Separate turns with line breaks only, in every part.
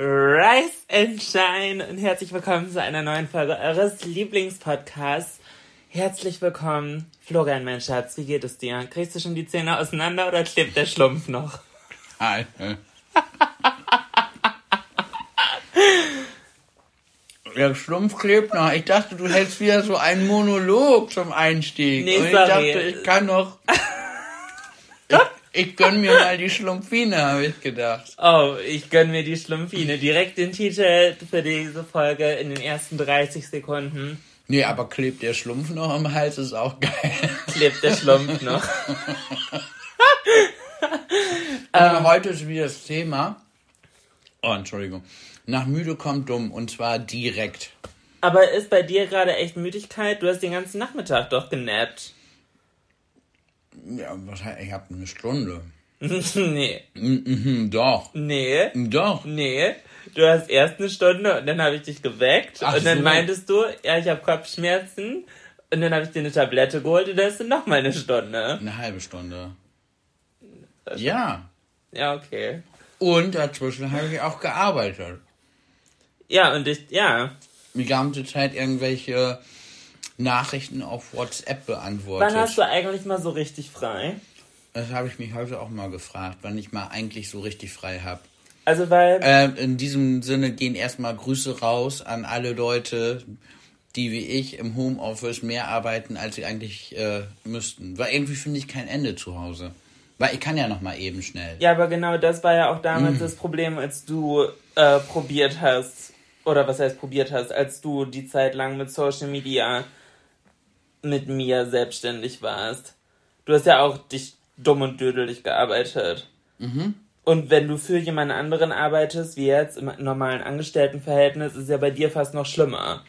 Rise and Shine und herzlich willkommen zu einer neuen Folge eures Lieblingspodcasts. Herzlich willkommen, Florian, mein Schatz, wie geht es dir? Kriegst du schon die Zähne auseinander oder klebt der Schlumpf noch?
Alter. Der Schlumpf klebt noch. Ich dachte, du hättest wieder so einen Monolog zum Einstieg.
Nee,
Und ich
sorry.
dachte, ich kann noch. Ich, ich gönn mir mal die Schlumpfine, habe ich gedacht.
Oh, ich gönn mir die Schlumpfine. Direkt den Titel für diese Folge in den ersten 30 Sekunden.
Nee, aber klebt der Schlumpf noch am Hals, ist auch geil.
Klebt der Schlumpf noch.
Aber heute ist wieder das Thema. Oh, Entschuldigung. Nach müde kommt dumm. Und zwar direkt.
Aber ist bei dir gerade echt Müdigkeit? Du hast den ganzen Nachmittag doch genappt.
Ja, was heißt, ich habe eine Stunde.
nee,
Mhm, doch.
nee.
Doch.
Nee, du hast erst eine Stunde und dann habe ich dich geweckt
Ach
und dann
so.
meintest du, ja, ich habe Kopfschmerzen und dann habe ich dir eine Tablette geholt und dann du noch mal eine Stunde.
Eine halbe Stunde. Ja.
Ja, okay.
Und dazwischen habe ich auch gearbeitet.
Ja, und ich, ja.
Die ganze Zeit irgendwelche Nachrichten auf WhatsApp beantwortet.
Wann hast du eigentlich mal so richtig frei?
das habe ich mich heute auch mal gefragt, wann ich mal eigentlich so richtig frei habe.
Also, weil,
Ähm, in diesem Sinne gehen erstmal Grüße raus an alle Leute, die wie ich im Homeoffice mehr arbeiten, als sie eigentlich äh, müssten. Weil irgendwie finde ich kein Ende zu Hause. Weil ich kann ja noch mal eben schnell.
ja, aber genau das war ja auch damals
Mhm.
das Problem, als du äh, probiert hast, oder was heißt probiert hast, als du die Zeit lang mit Social Media mit mir selbstständig warst. Du hast ja auch dich dumm und dödelig gearbeitet.
Mhm.
Und wenn du für jemand anderen arbeitest, wie jetzt im normalen Angestelltenverhältnis, ist es ja bei dir fast noch schlimmer.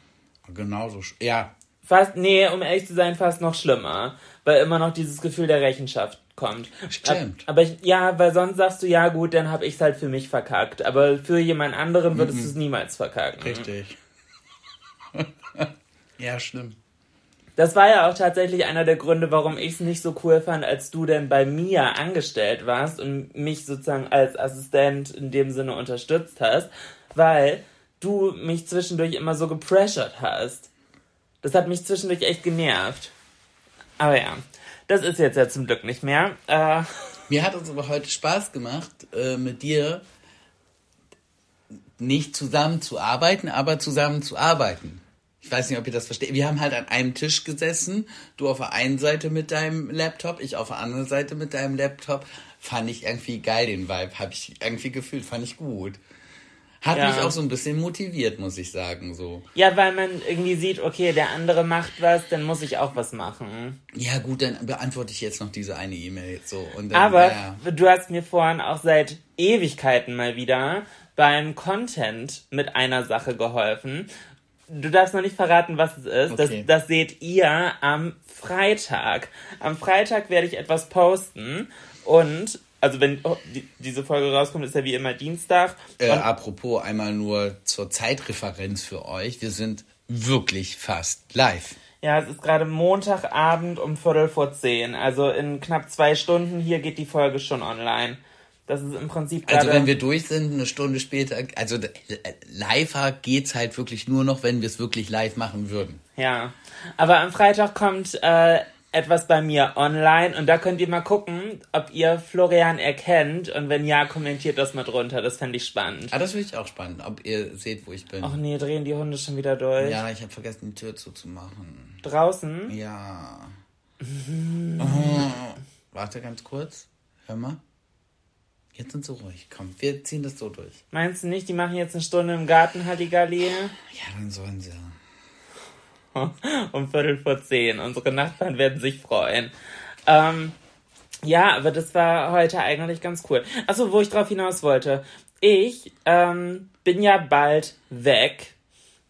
Genauso. sch- Ja,
Fast, nee, um ehrlich zu sein, fast noch schlimmer. Weil immer noch dieses Gefühl der Rechenschaft kommt.
Stimmt.
Aber ich, ja, weil sonst sagst du, ja gut, dann hab ich's halt für mich verkackt. Aber für jemand anderen würdest du es niemals verkacken.
richtig. ja, stimmt.
Das war ja auch tatsächlich einer der Gründe, warum ich es nicht so cool fand, als du denn bei mir angestellt warst und mich sozusagen als Assistent in dem Sinne unterstützt hast, weil du mich zwischendurch immer so gepressured hast. Das hat mich zwischendurch echt genervt. Aber ja, das ist jetzt ja zum Glück nicht mehr. Äh,
Mir hat es aber heute Spaß gemacht, äh, mit dir nicht zusammen zu arbeiten, aber zusammen zu arbeiten. Ich weiß nicht, ob ihr das versteht. Wir haben halt an einem Tisch gesessen. Du auf der einen Seite mit deinem Laptop, ich auf der anderen Seite mit deinem Laptop. Fand ich irgendwie geil, den Vibe. Habe ich irgendwie gefühlt, fand ich gut. Hat
Ja.
mich auch so ein bisschen motiviert, muss ich sagen, so.
ja, weil man irgendwie sieht, okay, der andere macht was, dann muss ich auch was machen.
Ja, gut, dann beantworte ich jetzt noch diese eine E-Mail jetzt so. Und dann,
Aber
ja.
du hast mir vorhin auch seit Ewigkeiten mal wieder beim Content mit einer Sache geholfen. Du darfst noch nicht verraten, was es ist.
Okay.
Das, das seht ihr am Freitag. Am Freitag werde ich etwas posten und also wenn oh, die, diese Folge rauskommt, ist ja wie immer Dienstag.
Äh, apropos einmal nur zur Zeitreferenz für euch. Wir sind wirklich fast live.
ja, es ist gerade Montagabend um Viertel vor zehn. Also in knapp zwei Stunden hier geht die Folge schon online. Das ist im Prinzip.
Also wenn wir durch sind, eine Stunde später, also äh, live geht's halt wirklich nur noch, wenn wir es wirklich live machen würden.
Ja, aber am Freitag kommt äh, etwas bei mir online und da könnt ihr mal gucken, ob ihr Florian erkennt und wenn ja, kommentiert das mal drunter. Das fände ich spannend.
Ah, das finde ich auch spannend, ob ihr seht, wo ich bin.
Ach nee, drehen die Hunde schon wieder durch.
Ja, ich habe vergessen, die Tür zuzumachen.
Draußen?
Ja. oh. Warte ganz kurz. Hör mal. Jetzt sind sie ruhig. Komm, wir ziehen das so durch.
Meinst du nicht, die machen jetzt eine Stunde im Garten Halligalli?
Ja, dann sollen sie.
um Viertel vor zehn. Unsere Nachbarn werden sich freuen. Ähm, ja, aber das war heute eigentlich ganz cool. Achso, wo ich drauf hinaus wollte. Ich ähm, bin ja bald weg.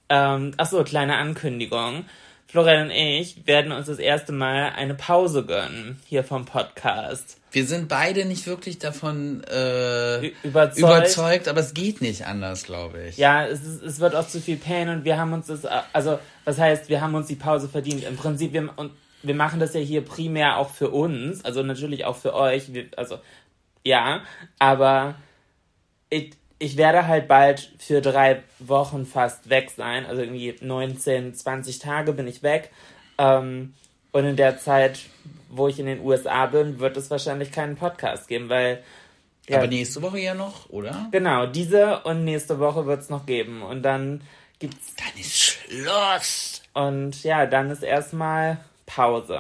Ähm, achso, kleine Ankündigung. Florian und ich werden uns das erste Mal eine Pause gönnen hier vom Podcast.
Wir sind beide nicht wirklich davon äh,
überzeugt.
überzeugt, aber es geht nicht anders, glaube ich.
Ja, es, ist, es wird auch zu viel Pain und wir haben uns das, also was heißt, wir haben uns die Pause verdient. Im Prinzip, wir, und wir machen das ja hier primär auch für uns, also natürlich auch für euch, wir, also ja, aber ich, ich werde halt bald für drei Wochen fast weg sein. Also irgendwie 19, 20 Tage bin ich weg. Ähm, und in der Zeit, wo ich in den USA bin, wird es wahrscheinlich keinen Podcast geben, weil.
Ja, Aber nächste Woche ja noch, oder?
Genau, diese und nächste Woche wird es noch geben. Und dann gibt's.
Dann ist Schluss!
Und ja, dann ist erstmal Pause.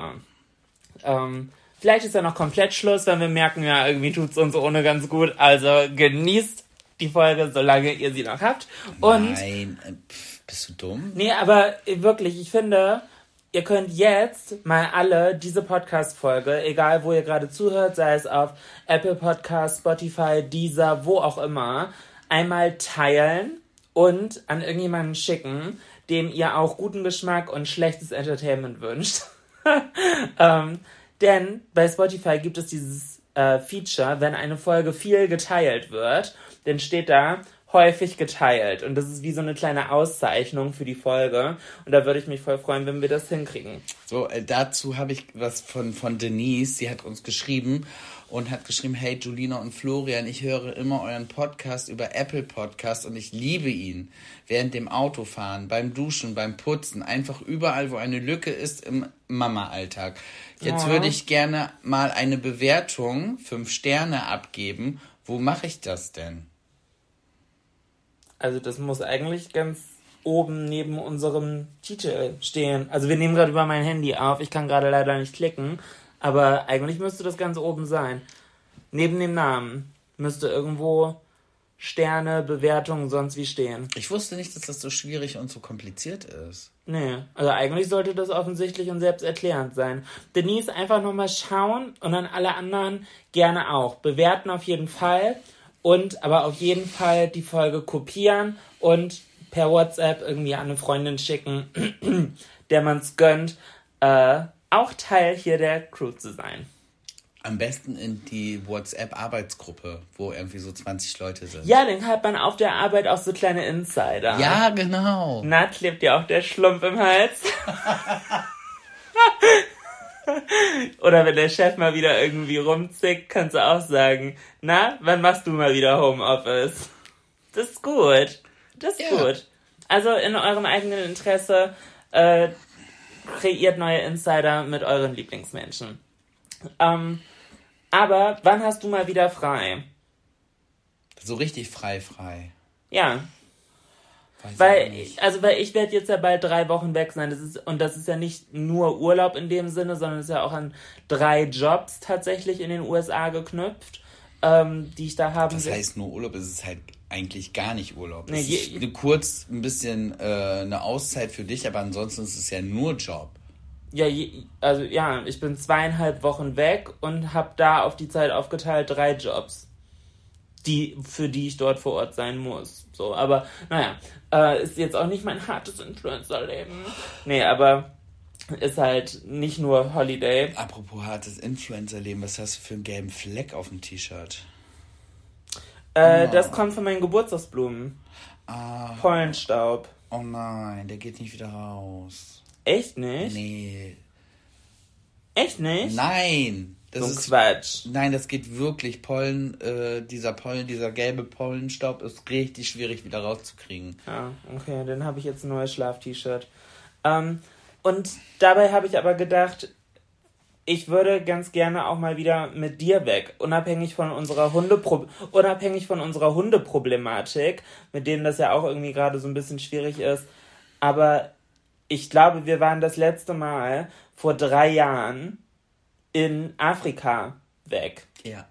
Ähm, vielleicht ist ja noch komplett Schluss, wenn wir merken, ja, irgendwie tut es uns ohne ganz gut. Also genießt die Folge, solange ihr sie noch habt. Und
Nein, äh, pf, bist du dumm?
Nee, aber wirklich, ich finde, ihr könnt jetzt mal alle diese Podcast-Folge, egal wo ihr gerade zuhört, sei es auf Apple Podcast, Spotify, Deezer, wo auch immer, einmal teilen und an irgendjemanden schicken, dem ihr auch guten Geschmack und schlechtes Entertainment wünscht. ähm, denn bei Spotify gibt es dieses äh, Feature, wenn eine Folge viel geteilt wird, dann steht da häufig geteilt. Und das ist wie so eine kleine Auszeichnung für die Folge. Und da würde ich mich voll freuen, wenn wir das hinkriegen.
So, äh, dazu habe ich was von, von Denise. Sie hat uns geschrieben und hat geschrieben, hey Julina und Florian, ich höre immer euren Podcast über Apple Podcast und ich liebe ihn. Während dem Autofahren, beim Duschen, beim Putzen, einfach überall, wo eine Lücke ist im Mama-Alltag. Jetzt
Ja.
würde ich gerne mal eine Bewertung, fünf Sterne abgeben. Wo mache ich das denn?
Also das muss eigentlich ganz oben neben unserem Titel stehen. Also wir nehmen gerade über mein Handy auf. Ich kann gerade leider nicht klicken. Aber eigentlich müsste das ganz oben sein. Neben dem Namen müsste irgendwo Sterne, Bewertungen, sonst wie stehen.
Ich wusste nicht, dass das so schwierig und so kompliziert ist.
Nee, also eigentlich sollte das offensichtlich und selbsterklärend sein. Denise, einfach nochmal schauen und dann alle anderen gerne auch. Bewerten auf jeden Fall und aber auf jeden Fall die Folge kopieren und per WhatsApp irgendwie an eine Freundin schicken, der man's gönnt, äh, auch Teil hier der Crew zu sein.
Am besten in die WhatsApp-Arbeitsgruppe, wo irgendwie so 20 Leute sind.
Ja, dann hat man auf der Arbeit auch so kleine Insider.
Ja, genau.
Na, klebt dir auch der Schlumpf im Hals? Oder wenn der Chef mal wieder irgendwie rumzickt, kannst du auch sagen, na, wann machst du mal wieder Homeoffice? Das ist gut. Das ist
Ja.
gut. Also in eurem eigenen Interesse äh, kreiert neue Insider mit euren Lieblingsmenschen. Ähm, aber wann hast du mal wieder frei?
So richtig frei, frei.
Ja,
Weiß ich
Weil,
nicht.
also, weil ich werde jetzt ja bald drei Wochen weg sein. Das ist, und das ist ja nicht nur Urlaub in dem Sinne, sondern es ist ja auch an drei Jobs tatsächlich in den USA geknüpft, ähm, die ich da haben
Das
will.
heißt nur Urlaub, es ist halt eigentlich gar nicht Urlaub.
Nee,
es ist kurz ein bisschen äh, eine Auszeit für dich, aber ansonsten ist es ja nur Job.
Ja, also ja, ich bin zweieinhalb Wochen weg und habe da auf die Zeit aufgeteilt drei Jobs, die für die ich dort vor Ort sein muss. So, aber naja, äh, ist jetzt auch nicht mein hartes Influencer-Leben. Nee, aber ist halt nicht nur Holiday.
Apropos hartes Influencer-Leben, was hast du für einen gelben Fleck auf dem T-Shirt?
Äh, Das kommt von meinen Geburtstagsblumen.
Ah,
Pollenstaub.
oh nein, der geht nicht wieder raus.
Echt nicht?
Nee.
Echt nicht?
Nein! Das
so
ist
Quatsch.
Nein, das geht wirklich. Pollen, äh, dieser Pollen, dieser gelbe Pollenstaub ist richtig schwierig wieder rauszukriegen.
Ja, okay, dann habe ich jetzt ein neues Schlaf-T-Shirt. Ähm, und dabei habe ich aber gedacht, ich würde ganz gerne auch mal wieder mit dir weg, unabhängig von unserer Hundepro unabhängig von unserer Hundeproblematik, mit denen das ja auch irgendwie gerade so ein bisschen schwierig ist. Aber ich glaube, wir waren das letzte Mal vor drei Jahren in Afrika weg.
Ja.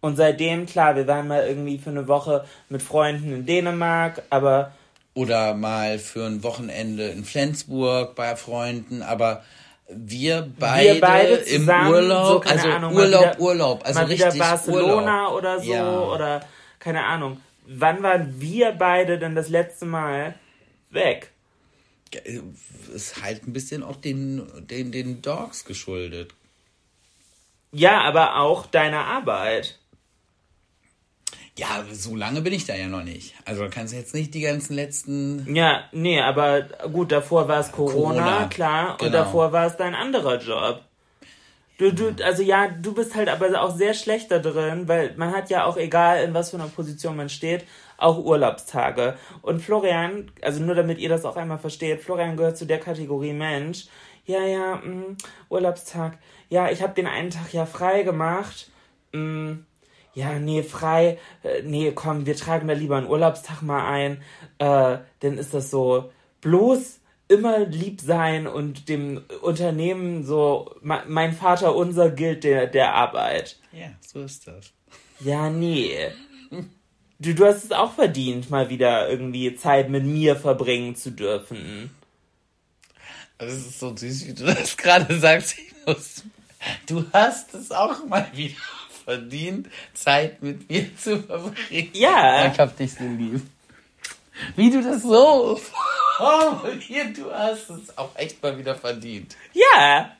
Und seitdem, klar, wir waren mal irgendwie für eine Woche mit Freunden in Dänemark, aber
Oder mal für ein Wochenende in Flensburg bei Freunden, aber wir beide,
beide
im Urlaub,
so, keine
also
Ahnung,
Urlaub,
wieder-
Urlaub, also
mal
richtig
Barcelona
Urlaub.
oder so
Ja.
oder keine Ahnung. Wann waren wir beide denn das letzte Mal weg?
Ist halt ein bisschen auch den, den, den Dogs geschuldet.
Ja, aber auch deiner Arbeit.
Ja, so lange bin ich da ja noch nicht. Also kannst du jetzt nicht die ganzen letzten.
Ja, nee, aber gut, davor war es Corona,
Corona,
klar, und
genau.
davor war es dein anderer Job. Du, du, also ja, du bist halt aber auch sehr schlecht da drin, weil man hat ja auch, egal in was für einer Position man steht, auch Urlaubstage. Und Florian, also nur damit ihr das auch einmal versteht, Florian gehört zu der Kategorie Mensch. Ja, ja, mh, Urlaubstag. Ja, ich habe den einen Tag ja frei gemacht. Mh, ja, nee, frei, äh, nee, komm, wir tragen da lieber einen Urlaubstag mal ein, äh, dann ist das so bloß immer lieb sein und dem Unternehmen so, me- mein Vater unser gilt der, der Arbeit.
Ja, so ist das.
Ja, nee. Du, du hast es auch verdient, mal wieder irgendwie Zeit mit mir verbringen zu dürfen.
Es ist so süß, wie du das gerade sagst. Muss, du hast es auch mal wieder verdient, Zeit mit mir zu verbringen.
Ja.
Ich hab dich so lieb. Wie du das so formuliert, du hast es auch echt mal wieder verdient.
Ja,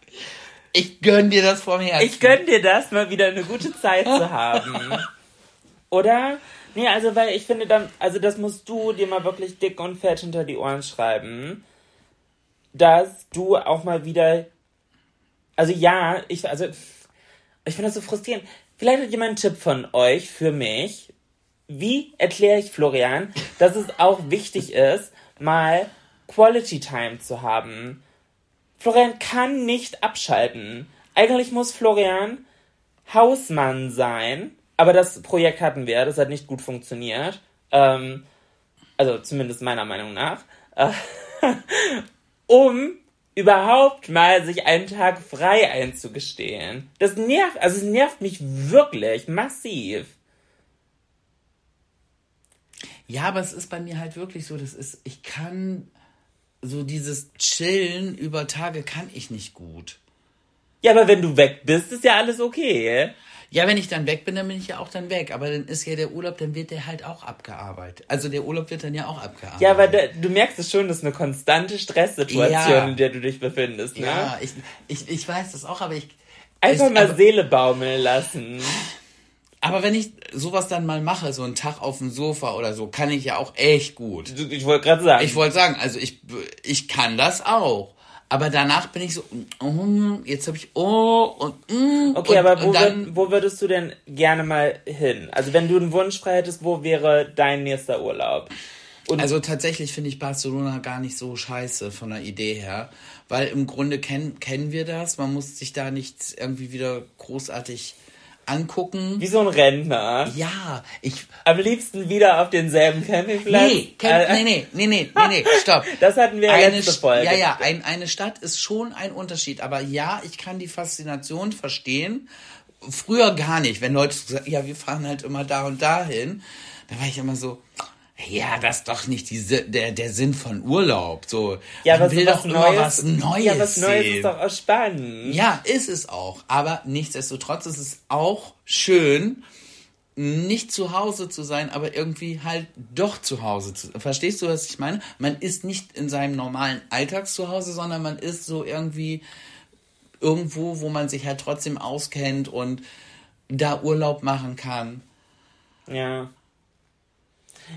Ich gönn dir das vom Herzen.
ich gönn dir das, mal wieder eine gute Zeit zu haben. Oder? Nee, also weil ich finde dann, also das musst du dir mal wirklich dick und fett hinter die Ohren schreiben, dass du auch mal wieder, also ja, ich, also ich finde das so frustrierend. Vielleicht hat jemand einen Tipp von euch für mich. Wie erkläre ich Florian, dass es auch wichtig ist, mal Quality Time zu haben? Florian kann nicht abschalten. Eigentlich muss Florian Hausmann sein, aber das Projekt hatten wir, das hat nicht gut funktioniert. Ähm, also zumindest meiner Meinung nach. Äh, um überhaupt mal sich einen Tag frei einzugestehen. Das nervt, also es nervt mich wirklich massiv.
Ja, aber es ist bei mir halt wirklich so, das ist, ich kann so dieses Chillen über Tage kann ich nicht gut.
Ja, aber wenn du weg bist, ist ja alles okay.
Ja, wenn ich dann weg bin, dann bin ich ja auch dann weg. Aber dann ist ja der Urlaub, dann wird der halt auch abgearbeitet. Also der Urlaub wird dann ja auch abgearbeitet.
Ja, aber da, du merkst es schon, das ist eine konstante Stresssituation,
Ja.
in der du dich befindest, ne?
Ja, ich, ich, ich weiß das auch, aber ich.
Einfach
ich,
mal
aber,
Seele baumeln lassen.
aber wenn ich sowas dann mal mache, so einen Tag auf dem Sofa oder so, kann ich ja auch echt gut.
Ich wollte gerade sagen.
Ich wollte sagen, also ich, ich kann das auch. Aber danach bin ich so, mm, jetzt habe ich oh und mm,
okay,
und,
aber wo,
und dann,
würd, wo würdest du denn gerne mal hin? Also wenn du einen Wunsch frei hättest, wo wäre dein nächster Urlaub? Und
Also tatsächlich finde ich Barcelona gar nicht so scheiße von der Idee her, weil im Grunde kennen kennen wir das. Man muss sich da nicht irgendwie wieder großartig angucken.
wie so ein Rentner.
Ja, ich
Am liebsten wieder auf denselben Campingplatz.
nee, Camp,
Äh,
nee, nee, nee, nee, nee, nee, stopp.
Das hatten wir
eine,
letzte Folge.
Ja, ja, ein, eine Stadt ist schon ein Unterschied, aber ja, ich kann die Faszination verstehen. Früher gar nicht, wenn Leute so sagen, ja, wir fahren halt immer da und dahin, da war ich immer so, ja, das ist doch nicht die, der, der Sinn von Urlaub. So,
Ja,
man will doch immer was Neues
Ja, was Neues
sehen.
ist doch auch spannend.
Ja, ist es auch. Aber nichtsdestotrotz ist es auch schön, nicht zu Hause zu sein, aber irgendwie halt doch zu Hause zu Verstehst du, was ich meine? Man ist nicht in seinem normalen Alltagszuhause, sondern man ist so irgendwie irgendwo, wo man sich halt trotzdem auskennt und da Urlaub machen kann.
Ja.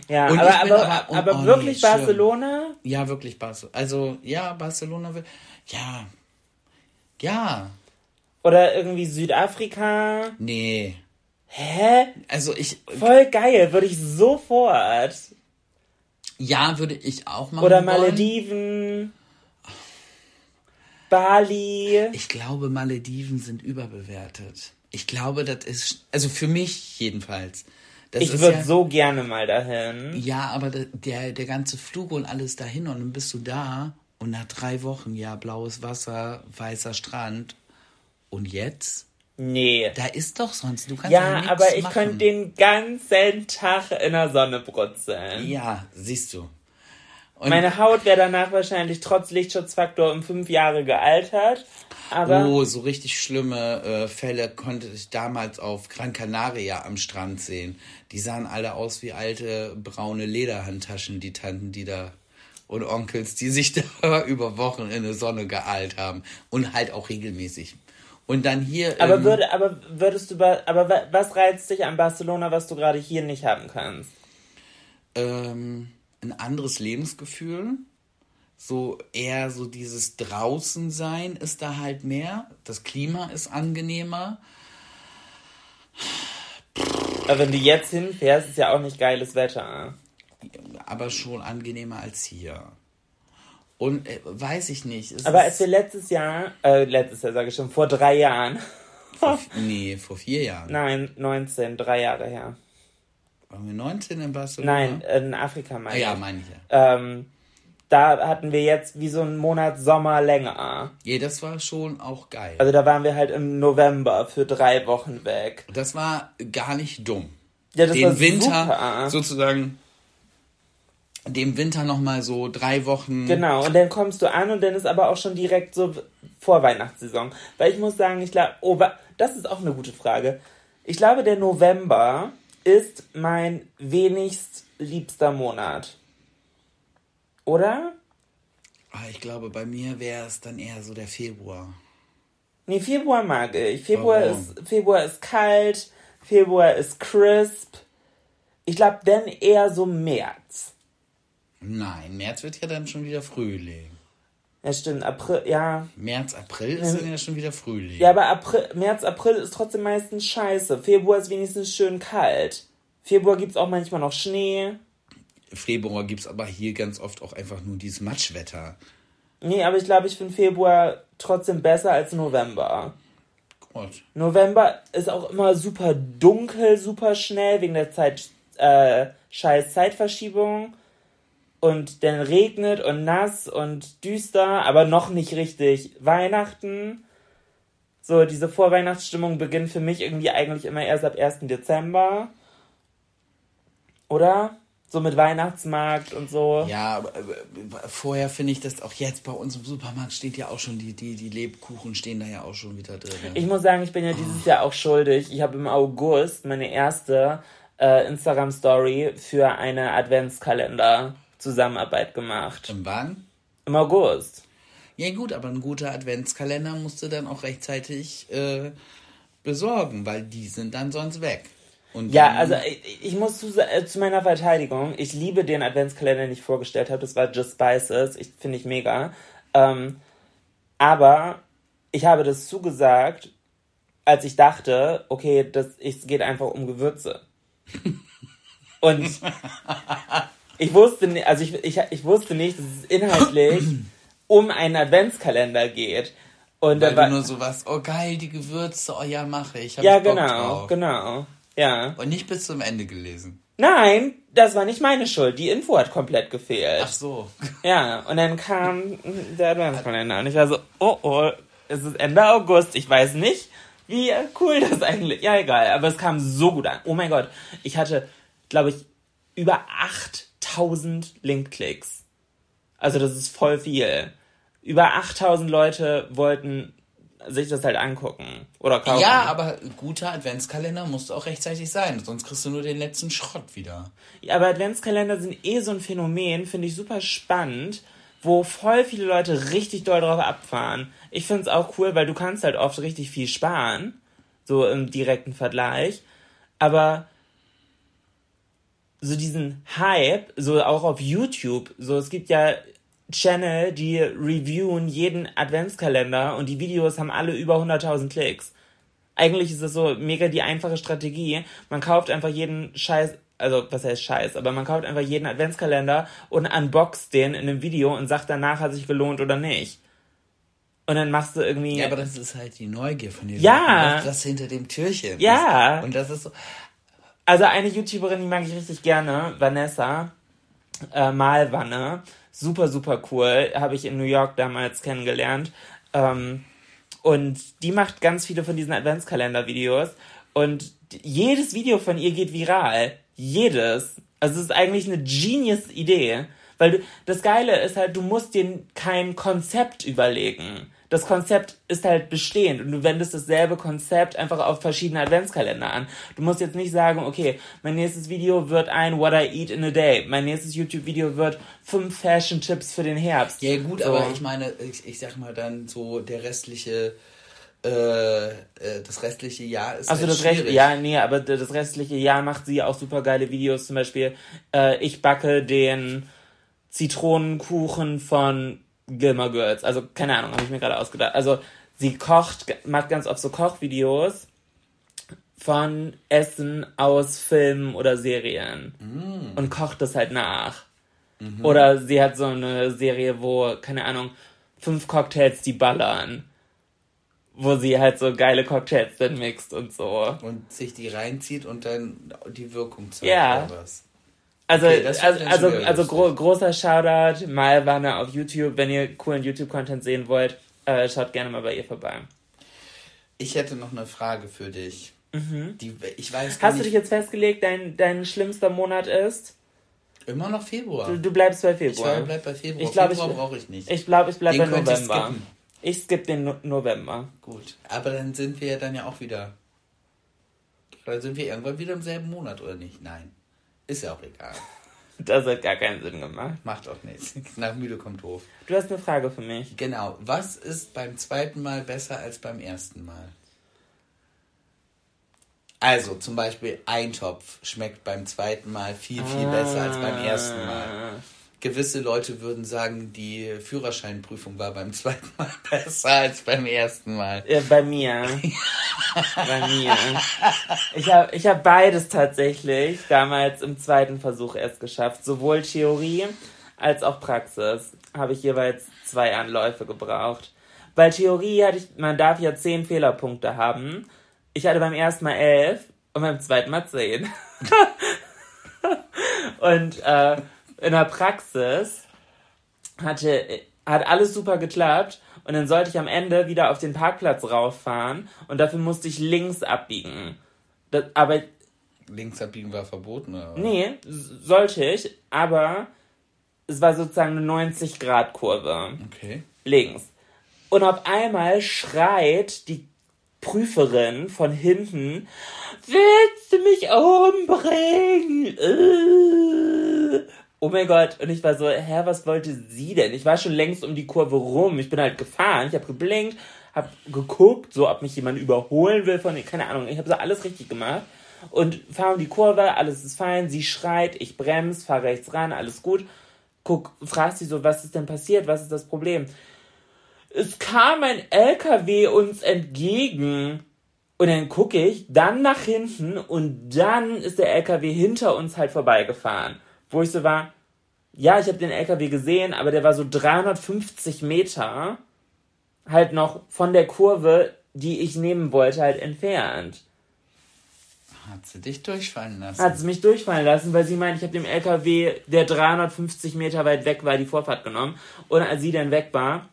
Ja, aber, aber,
aber- oh,
aber
oh,
wirklich
nee, schlimm.
Barcelona?
Ja, wirklich Barcelona. Also, ja, Barcelona will. Ja. Ja.
Oder irgendwie Südafrika?
Nee.
Hä?
Also ich.
Voll geil, würde ich sofort.
Ja, würde ich auch machen.
Oder
wollen.
Malediven. Bali.
Ich glaube, Malediven sind überbewertet. Ich glaube, das ist, also für mich jedenfalls. Das
Ich würde
ja,
so gerne mal dahin.
Ja, aber der, der, ganze Flug und alles dahin und dann bist du da und nach drei Wochen, ja, blaues Wasser, weißer Strand. Und jetzt?
Nee.
Da ist doch sonst, du kannst ja,
Ja, aber ich könnte den ganzen Tag in der Sonne brutzeln.
Ja, siehst du. Und
Meine Haut wäre danach wahrscheinlich trotz Lichtschutzfaktor um fünf Jahre gealtert. Aber
Oh, so richtig schlimme äh, Fälle konnte ich damals auf Gran Canaria am Strand sehen. Die sahen alle aus wie alte braune Lederhandtaschen, die Tanten, die da und Onkels, die sich da über Wochen in der Sonne geeilt haben und halt auch regelmäßig. Und dann hier.
Aber
ähm,
würde, aber würdest du, aber wa- was reizt dich an Barcelona, was du gerade hier nicht haben kannst?
ähm, ein anderes Lebensgefühl. So eher so dieses Draußensein ist da halt mehr. Das Klima ist angenehmer.
Aber wenn du jetzt hinfährst, ist ja auch nicht geiles Wetter.
aber schon angenehmer als hier. Und äh, weiß ich nicht. Es
Aber
ist,
als wir letztes Jahr, äh, letztes Jahr sage ich schon, vor drei Jahren,
vor, nee, vor vier Jahren.
nein, 19, drei Jahre her.
Waren wir 19 in Barcelona?
Nein, in Afrika
Ah,
meine
ja,
ich.
meine ich ja.
Ähm, da hatten wir jetzt wie so einen Monat Sommer länger.
Ja, das war schon auch geil.
Also da waren wir halt im November für drei Wochen weg.
das war gar nicht dumm.
Ja, das war
Den Winter
super.
sozusagen, dem Winter nochmal so drei Wochen.
Genau, und dann kommst du an und dann ist aber auch schon direkt so Vorweihnachtssaison. Weil ich muss sagen, ich glaube, oh, das ist auch eine gute Frage. Ich glaube, der November ist mein wenigst liebster Monat. Oder?
Ah, Ich glaube, bei mir wäre es dann eher so der Februar.
Nee, Februar mag ich. Februar
Warum?
ist, Februar ist kalt, Februar ist crisp. Ich glaube, dann eher so März.
Nein, März wird ja dann schon wieder Frühling.
Ja, stimmt, April, ja.
März, April ist dann ja schon wieder Frühling.
Ja, aber April, März, April ist trotzdem meistens scheiße. Februar ist wenigstens schön kalt. Februar gibt's auch manchmal noch Schnee.
Februar gibt es aber hier ganz oft auch einfach nur dieses Matschwetter.
Nee, aber ich glaube, ich finde Februar trotzdem besser als November.
Gott.
November ist auch immer super dunkel, super schnell, wegen der Zeit, äh, scheiß Zeitverschiebung. Und dann regnet und nass und düster, aber noch nicht richtig Weihnachten. So, diese Vorweihnachtsstimmung beginnt für mich irgendwie eigentlich immer erst ab 1. Dezember. Oder? So mit Weihnachtsmarkt und so.
Ja, aber, aber, vorher finde ich das auch jetzt bei uns im Supermarkt steht ja auch schon, die, die, die Lebkuchen stehen da ja auch schon wieder drin.
Ich muss sagen, ich bin ja dieses Jahr auch schuldig. Ich habe im August meine erste äh, Instagram-Story für eine Adventskalender-Zusammenarbeit gemacht.
Und wann?
Im August.
Ja gut, aber ein guter Adventskalender musst du dann auch rechtzeitig äh, besorgen, weil die sind dann sonst weg. Und
Ja, also ich, ich muss zu, äh, zu meiner Verteidigung, ich liebe den Adventskalender, den ich vorgestellt habe. Das war Just Spices. Ich finde ich mega. Ähm, aber ich habe das zugesagt, als ich dachte, okay, das, es geht einfach um Gewürze. Und ich wusste, also ich, ich, ich wusste nicht, dass es inhaltlich um einen Adventskalender geht. Und
weil
dann war,
du nur so was, oh geil, die Gewürze, oh ja, mache ich. Hab
ja,
ich
genau,
drauf.
genau, ja.
Und nicht bis zum Ende gelesen.
Nein, das war nicht meine Schuld. Die Info hat komplett gefehlt.
Ach so.
Ja, und dann kam der Adventskalender und ich war so, oh oh, es ist Ende August, ich weiß nicht, wie cool das eigentlich, ja egal, aber es kam so gut an. Oh mein Gott, ich hatte, glaube ich, über 8000 Linkklicks. Also das ist voll viel. Über 8000 Leute wollten sich das halt angucken oder kaufen.
Ja, aber guter Adventskalender musst du auch rechtzeitig sein, sonst kriegst du nur den letzten Schrott wieder.
Ja, aber Adventskalender sind eh so ein Phänomen, finde ich super spannend, wo voll viele Leute richtig doll drauf abfahren. Ich finde es auch cool, weil du kannst halt oft richtig viel sparen, so im direkten Vergleich. Aber so diesen Hype, so auch auf YouTube, so es gibt ja Channel, die reviewen jeden Adventskalender und die Videos haben alle über 100.000 Klicks. Eigentlich ist es so mega die einfache Strategie. Man kauft einfach jeden Scheiß, also was heißt Scheiß, aber man kauft einfach jeden Adventskalender und unboxt den in einem Video und sagt danach, hat sich gelohnt oder nicht. Und dann machst du irgendwie.
Ja, aber das ist halt die Neugier von dir.
Ja.
Das, das hinter dem Türchen.
Ja.
Ist. Und das ist so.
Also eine YouTuberin, die mag ich richtig gerne, Vanessa äh, Malwanne. Super, super cool. Habe ich in New York damals kennengelernt. Ähm, und die macht ganz viele von diesen Adventskalender-Videos. Und jedes Video von ihr geht viral. Jedes. Also es ist eigentlich eine Genius-Idee. Weil du, das Geile ist halt, du musst dir kein Konzept überlegen. Das Konzept ist halt bestehend und du wendest dasselbe Konzept einfach auf verschiedene Adventskalender an. Du musst jetzt nicht sagen, okay, mein nächstes Video wird ein What I Eat in a Day. Mein nächstes YouTube-Video wird fünf Fashion-Tipps für den Herbst.
Ja gut,
So.
aber ich meine, ich, ich sag mal dann so, der restliche, äh, äh, das restliche Jahr ist
Also
halt
das
schwierig.
ja, nee, aber das restliche Jahr macht sie auch super geile Videos. Zum Beispiel, äh, ich backe den Zitronenkuchen von Gilmore Girls. Also, keine Ahnung, habe ich mir gerade ausgedacht. Also, sie kocht, macht ganz oft so Kochvideos von Essen aus Filmen oder Serien. Und kocht das halt nach. Oder sie hat so eine Serie, wo, keine Ahnung, fünf Cocktails, die ballern. Wo sie halt so geile Cocktails dann mixt und so.
Und sich die reinzieht und dann die Wirkung zeigt
Ja.
oder was.
Also,
Okay,
also, also, also gro großer Shoutout, Malwanne auf YouTube. Wenn ihr coolen YouTube-Content sehen wollt, äh, schaut gerne mal bei ihr vorbei.
Ich hätte noch eine Frage für dich. Die, ich weiß
Mhm. Hast du dich jetzt festgelegt, dein, dein schlimmster Monat ist?
immer noch Februar.
Du, du bleibst bei
ich
Februar.
bleib bei Februar.
Ich glaub,
Februar
ich-
brauche ich nicht.
Ich glaube, ich bleibe bei
ich
November.
skippen.
Ich skippe den no November.
Gut, aber dann sind wir ja dann ja auch wieder. Dann sind wir irgendwann wieder im selben Monat, oder nicht? Nein. Ist ja auch egal.
Das hat gar keinen Sinn gemacht.
Macht auch nichts. Nach müde kommt doof.
Du hast eine Frage für mich.
Genau. Was ist beim zweiten Mal besser als beim ersten Mal? Also zum Beispiel Eintopf schmeckt beim zweiten Mal viel, viel besser als beim ersten Mal. Gewisse Leute würden sagen, die Führerscheinprüfung war beim zweiten Mal besser als beim ersten Mal.
Ja, bei mir. bei mir. Ich habe ich hab beides tatsächlich damals im zweiten Versuch erst geschafft. Sowohl Theorie als auch Praxis habe ich jeweils zwei Anläufe gebraucht. Bei Theorie hatte ich, man darf ja zehn Fehlerpunkte haben. Ich hatte beim ersten Mal elf und beim zweiten Mal zehn. und äh, in der Praxis hatte, hat alles super geklappt und dann sollte ich am Ende wieder auf den Parkplatz rauffahren und dafür musste ich links abbiegen. Das, aber
Links abbiegen war verboten, oder?
nee, sollte ich, aber es war sozusagen eine 90-Grad-Kurve
Okay.
links. Und auf einmal schreit die Prüferin von hinten, willst du mich umbringen? Äh. Oh mein Gott. Und ich war so, hä, was wollte sie denn? Ich war schon längst um die Kurve rum. Ich bin halt gefahren. Ich habe geblinkt, habe geguckt, so ob mich jemand überholen will von, keine Ahnung. Ich habe so alles richtig gemacht. Und fahre um die Kurve, alles ist fein. Sie schreit, ich bremse, fahre rechts ran, alles gut. Guck, frag sie so, was ist denn passiert? Was ist das Problem? es kam ein LKW uns entgegen. Und dann gucke ich dann nach hinten und dann ist der LKW hinter uns halt vorbeigefahren. Wo ich so war, ja, ich habe den LKW gesehen, aber der war so 350 Meter halt noch von der Kurve, die ich nehmen wollte, halt entfernt.
Hat sie dich durchfallen lassen?
Hat sie mich durchfallen lassen, weil sie meint, ich habe dem LKW, der 350 Meter weit weg war, die Vorfahrt genommen. Und als sie dann weg war,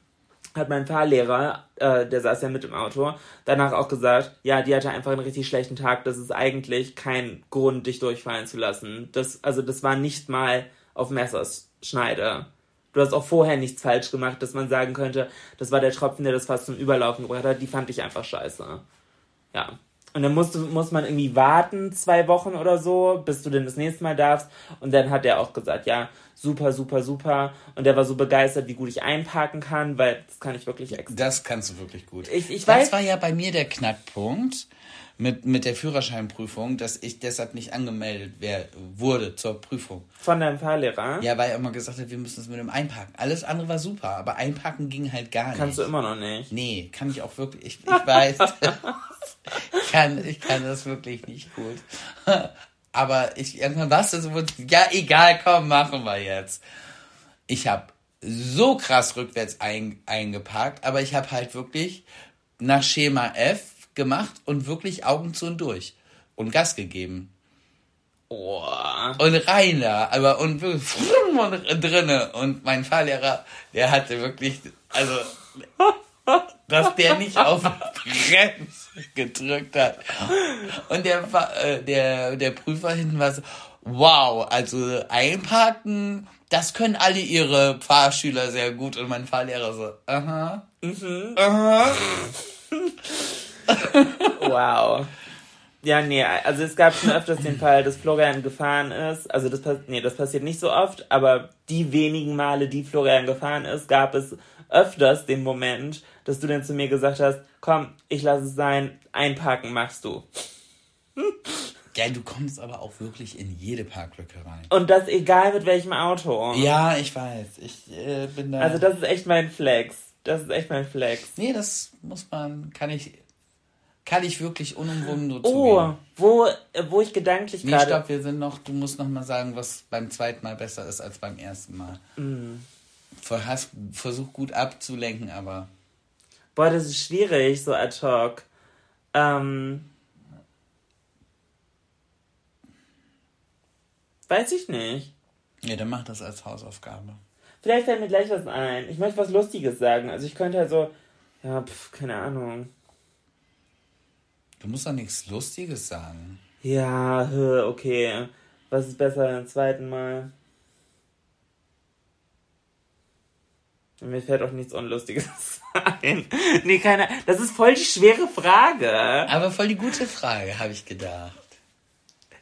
hat mein Fahrlehrer, äh, der saß ja mit im Auto, danach auch gesagt, ja, die hatte einfach einen richtig schlechten Tag. Das ist eigentlich kein Grund, dich durchfallen zu lassen. Das, also das war nicht mal auf Messers Schneide. Du hast auch vorher nichts falsch gemacht, dass man sagen könnte, das war der Tropfen, der das fast zum Überlaufen gebracht hat. Die fand ich einfach scheiße. Ja. Und dann musste, muss man irgendwie warten, zwei Wochen oder so, bis du denn das nächste Mal darfst. Und dann hat er auch gesagt, ja, super, super, super. Und er war so begeistert, wie gut ich einparken kann, weil das kann ich wirklich extra.
Das kannst du wirklich gut.
Ich- ich
das
weiß-
war ja bei mir der Knackpunkt mit, mit der Führerscheinprüfung, dass ich deshalb nicht angemeldet wer, wurde zur Prüfung.
Von deinem Fahrlehrer
Ja, weil er immer gesagt hat, wir müssen es mit dem Einparken. Alles andere war super, aber Einparken ging halt gar
kannst du
nicht.
immer noch nicht.
Nee, kann ich auch wirklich. Ich, ich weiß. ich, kann, ich kann das wirklich nicht gut. Aber ich irgendwann war es so, ja, egal, komm, machen wir jetzt. Ich habe so krass rückwärts ein, eingeparkt, aber ich habe halt wirklich nach Schema F gemacht und wirklich Augen zu und durch und Gas gegeben.
Oh.
Und rein da, aber und frum und drinne. Und mein Fahrlehrer, der hatte wirklich, also, dass der nicht auf Bremse gedrückt hat. Und der, äh, der, der Prüfer hinten war so, wow, also einparken, das können alle ihre Fahrschüler sehr gut. Und mein Fahrlehrer so, aha, aha.
Wow. Ja, nee, also es gab schon öfters den Fall, dass Florian gefahren ist. Also das, nee, das passiert nicht so oft, aber die wenigen Male, die Florian gefahren ist, gab es öfters den Moment, dass du dann zu mir gesagt hast, komm, ich lasse es sein, einparken machst du.
Ja, du kommst aber auch wirklich in jede Parklücke rein.
Und das egal mit welchem Auto.
Ja, ich weiß. Ich äh, bin da.
Also das ist echt mein Flex. Das ist echt mein Flex.
nee, das muss man, kann ich, kann ich wirklich unumwunden so
Oh, wo, wo ich gedanklich
Nee,
gerade...
stopp, wir sind noch, du musst noch mal sagen, was beim zweiten Mal besser ist als beim ersten Mal. Hast- Versuch gut abzulenken, aber
Boah, das ist schwierig, so ad hoc. Ähm. Weiß ich nicht.
nee, dann mach das als Hausaufgabe.
Vielleicht fällt mir gleich was ein. Ich möchte was Lustiges sagen. Also ich könnte halt so, ja, pf, keine Ahnung.
Du musst doch nichts Lustiges sagen.
Ja, okay. Was ist besser beim zweiten Mal? Mir fällt auch nichts Unlustiges ein. Nee, keine. Das ist voll die schwere Frage.
Aber voll die gute Frage, habe ich gedacht.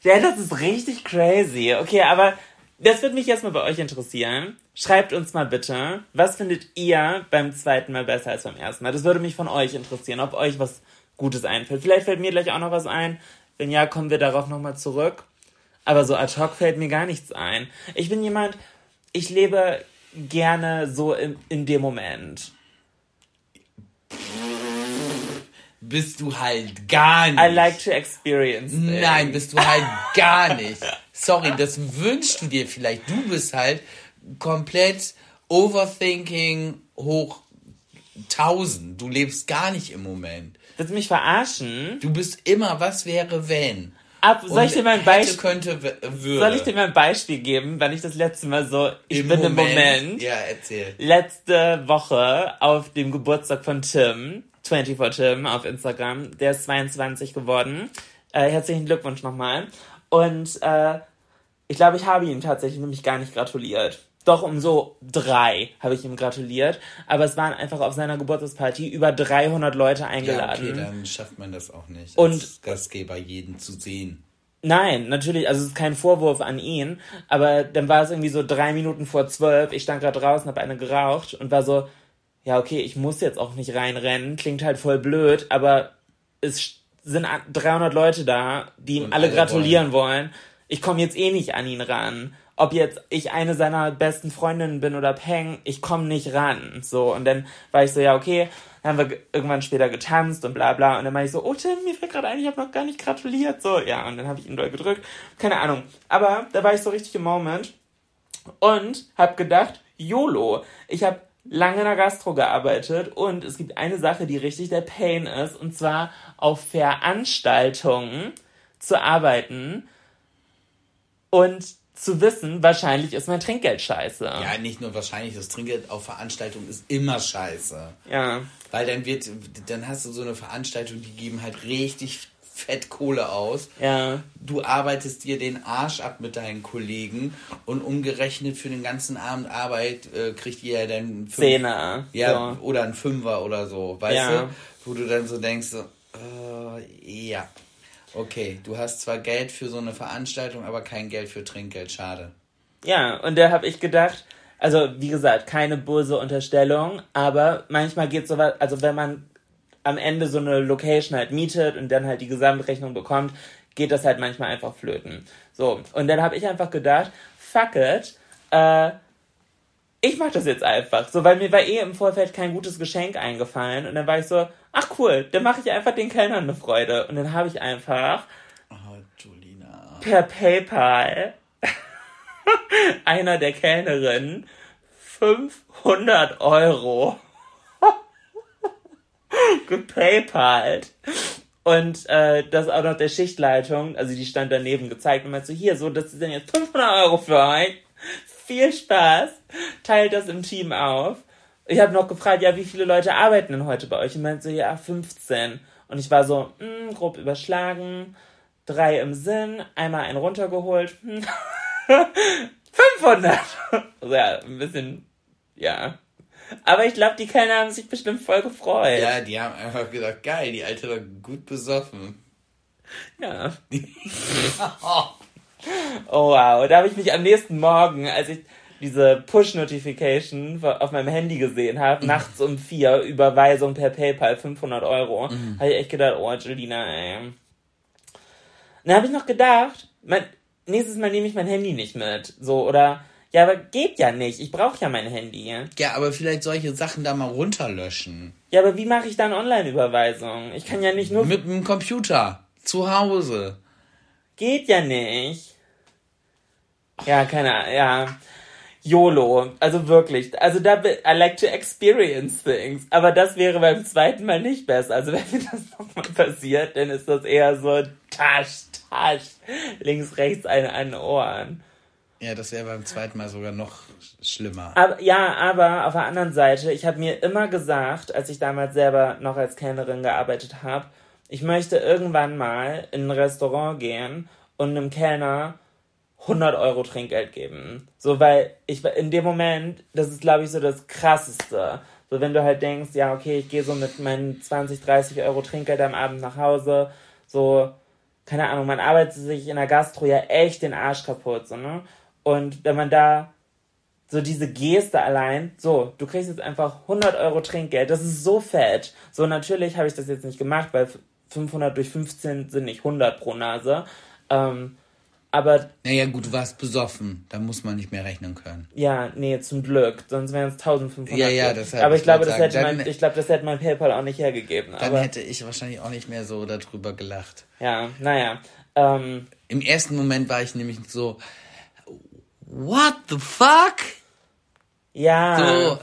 Ja, das ist richtig crazy. Okay, aber das würde mich erstmal bei euch interessieren. Schreibt uns mal bitte, was findet ihr beim zweiten Mal besser als beim ersten Mal? Das würde mich von euch interessieren, ob euch was Gutes einfällt. Vielleicht fällt mir gleich auch noch was ein. Wenn ja, kommen wir darauf nochmal zurück. Aber so ad hoc fällt mir gar nichts ein. Ich bin jemand, ich lebe gerne so in, in dem Moment.
Bist du halt gar nicht.
I like to experience things.
Nein, bist du halt gar nicht. Sorry, das wünschst du dir vielleicht. Du bist halt komplett overthinking hoch 1000. Du lebst gar nicht im Moment.
Willst du mich verarschen?
Du bist immer, was wäre, wenn?
Ab, soll ich dir mal ein
hätte,
Beispiel...
könnte.
Soll ich dir mal ein Beispiel geben, wann ich das letzte Mal so, ich
Im
bin im Moment,
Ja, erzähl.
letzte Woche auf dem Geburtstag von Tim, 24 Tim auf Instagram, der ist 22 geworden. Äh, herzlichen Glückwunsch nochmal. Und äh, ich glaube, ich habe ihm tatsächlich nämlich gar nicht gratuliert. Doch um so drei habe ich ihm gratuliert. Aber es waren einfach auf seiner Geburtstagsparty über 300 Leute
Ja,
eingeladen.
okay, dann schafft man das auch nicht.
Und-
als Gastgeber jeden zu sehen.
Nein, natürlich, also es ist kein Vorwurf an ihn, aber dann war es irgendwie so drei Minuten vor zwölf, ich stand gerade draußen, habe eine geraucht und war so, ja okay, ich muss jetzt auch nicht reinrennen, klingt halt voll blöd, aber es sind a- 300 Leute da, die ihm alle
alle
gratulieren wollen. Ich komme jetzt eh nicht an ihn ran. Ob jetzt ich eine seiner besten Freundinnen bin oder Peng, ich komme nicht ran. So, und dann war ich so, ja, okay, dann haben wir ge- irgendwann später getanzt und bla bla. Und dann meinte ich so, oh Tim, mir fällt gerade ein, ich habe noch gar nicht gratuliert. So, ja, und dann habe ich ihn doll gedrückt. Keine Ahnung. Aber da war ich so richtig im Moment und habe gedacht, YOLO. Ich habe lange in der Gastro gearbeitet und es gibt eine Sache, die richtig der Pain ist, und zwar auf Veranstaltungen zu arbeiten und zu wissen, wahrscheinlich ist mein Trinkgeld scheiße.
Ja, nicht nur wahrscheinlich, das Trinkgeld auf Veranstaltungen ist immer scheiße.
Ja.
Weil dann wird, dann hast du so eine Veranstaltung, die geben halt richtig fett Kohle aus.
Ja.
Du arbeitest dir den Arsch ab mit deinen Kollegen und umgerechnet für den ganzen Abend Arbeit äh, kriegt ihr ja dann fünf-
Zehner.
Ja,
So.
oder ein Fünfer oder so, weißt
Ja.
du? Wo du dann so denkst, so, äh, ja, okay, du hast zwar Geld für so eine Veranstaltung, aber kein Geld für Trinkgeld, schade.
Ja, und da habe ich gedacht, also wie gesagt, keine böse Unterstellung, aber manchmal geht sowas, also wenn man am Ende so eine Location halt mietet und dann halt die Gesamtrechnung bekommt, geht das halt manchmal einfach flöten. So, und dann habe ich einfach gedacht, fuck it, äh, ich mach das jetzt einfach. So, weil mir war eh im Vorfeld kein gutes Geschenk eingefallen und dann war ich so, ach cool, dann mache ich einfach den Kellnern eine Freude. Und dann habe ich einfach
Oh, Julina.
per PayPal einer der Kellnerinnen 500 Euro gepaypalt. Und äh, das auch noch der Schichtleitung, also die stand daneben gezeigt und meinte so, hier, so, das sind jetzt 500 Euro für euch. Viel Spaß. Teilt das im Team auf. Ich habe noch gefragt, ja, wie viele Leute arbeiten denn heute bei euch? Und meinte so, ja, 15. Und ich war so, mh, hm, grob überschlagen, drei im Sinn, einmal einen runtergeholt. 500! Also ja, ein bisschen, ja. Aber ich glaube, die Kellner haben sich bestimmt voll gefreut.
Ja, die haben einfach gesagt, geil, die Alte war gut besoffen.
Ja. oh wow, da habe ich mich am nächsten Morgen, als ich diese Push-Notification auf meinem Handy gesehen habe, mhm. nachts um vier, Überweisung per PayPal 500 Euro, mhm. habe ich echt gedacht, oh Angelina, ey. Dann habe ich noch gedacht, mein, nächstes Mal nehme ich mein Handy nicht mit. So, oder ja, aber geht ja nicht. Ich brauche ja mein Handy.
Ja, aber vielleicht solche Sachen da mal runterlöschen.
Ja, aber wie mache ich dann Online-Überweisung? Ich kann ja nicht nur.
Mit dem Computer. Zu Hause.
Geht ja nicht. Ja, keine Ahnung. Ja. YOLO. Also wirklich. Also da, I like to experience things. Aber das wäre beim zweiten Mal nicht besser. Also wenn mir das nochmal passiert, dann ist das eher so Tasch, Tasch. Links, rechts, eine an den Ohren.
Ja, das wäre beim zweiten Mal sogar noch schlimmer.
Aber, ja, aber auf der anderen Seite, ich habe mir immer gesagt, als ich damals selber noch als Kellnerin gearbeitet habe, ich möchte irgendwann mal in ein Restaurant gehen und einem Kellner 100 Euro Trinkgeld geben. So, weil ich in dem Moment, das ist glaube ich so das Krasseste. So, wenn du halt denkst, ja, okay, ich gehe so mit meinen 20, 30 Euro Trinkgeld am Abend nach Hause, so, keine Ahnung, man arbeitet sich in der Gastro ja echt den Arsch kaputt, so, ne? Und wenn man da so diese Geste allein, so, du kriegst jetzt einfach 100 Euro Trinkgeld, das ist so fett. So, natürlich habe ich das jetzt nicht gemacht, weil 500 durch 15 sind nicht 100 pro Nase. Ähm, aber.
Naja, gut, du warst besoffen. Da muss man nicht mehr rechnen können.
Ja, nee, zum Glück. Sonst wären es 1500.
Ja, ja, das
Aber ich glaube, das hätte mein, ich glaube, das hätte mein PayPal auch nicht hergegeben.
Dann
aber,
hätte ich wahrscheinlich auch nicht mehr so darüber gelacht.
Ja, naja. Ähm,
Im ersten Moment war ich nämlich so, what the fuck?
Ja. So.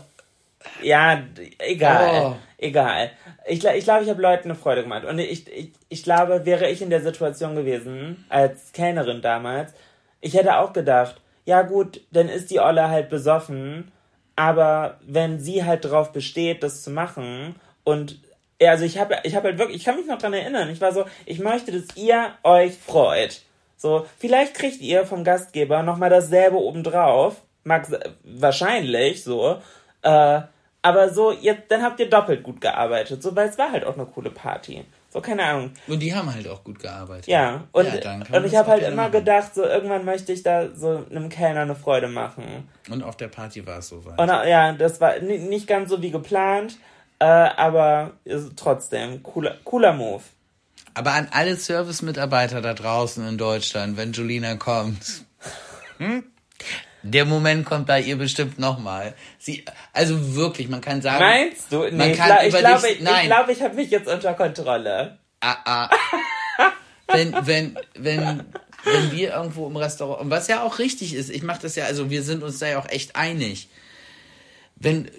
Ja, egal. Oh. Egal. Ich, ich glaube, ich habe Leuten eine Freude gemacht. Und ich, ich, ich glaube, wäre ich in der Situation gewesen, als Kellnerin damals, ich hätte auch gedacht, ja gut, dann ist die Olle halt besoffen, aber wenn sie halt drauf besteht, das zu machen und also ich habe ich habe halt wirklich, ich kann mich noch dran erinnern, ich war so, ich möchte, dass ihr euch freut. So, vielleicht kriegt ihr vom Gastgeber nochmal dasselbe obendrauf. Mag, wahrscheinlich, so. Äh, aber so, jetzt, dann habt ihr doppelt gut gearbeitet. So, weil es war halt auch eine coole Party. So, keine Ahnung.
Und die haben halt auch gut gearbeitet.
Ja, und, ja, und ich habe halt immer machen. gedacht, so irgendwann möchte ich da so einem Kellner eine Freude machen.
Und auf der Party war es soweit.
Und ja, das war nicht ganz so wie geplant, äh, aber trotzdem, cooler, cooler Move.
Aber an alle Service-Mitarbeiter da draußen in Deutschland, wenn Julina kommt, hm? Der Moment kommt bei ihr bestimmt nochmal. Sie, also wirklich, man kann sagen.
Meinst du? Nee, ich, kann ich, glaube, ich, ich glaube, ich habe mich jetzt unter Kontrolle.
Ah, ah. wenn, wenn, wenn, wenn wir irgendwo im Restaurant, und was ja auch richtig ist, ich mache das ja, also wir sind uns da ja auch echt einig. Wenn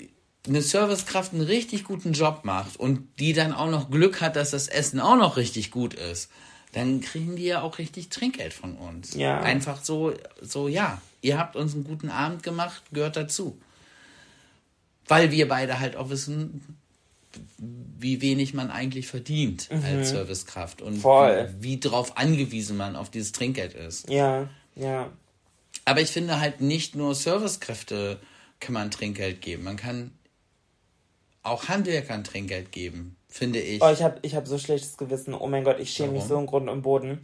eine Servicekraft einen richtig guten Job macht und die dann auch noch Glück hat, dass das Essen auch noch richtig gut ist, dann kriegen die ja auch richtig Trinkgeld von uns. Ja. Einfach so, so, ja, ihr habt uns einen guten Abend gemacht, gehört dazu. Weil wir beide halt auch wissen, wie wenig man eigentlich verdient mhm. als Servicekraft und Voll. wie, wie drauf angewiesen man auf dieses Trinkgeld ist.
Ja, ja.
Aber ich finde halt nicht nur Servicekräfte kann man Trinkgeld geben. Man kann auch Handwerkern Trinkgeld geben, finde ich.
Oh, ich habe ich hab so schlechtes Gewissen. Oh mein Gott, ich schäme mich so im Grund und Boden.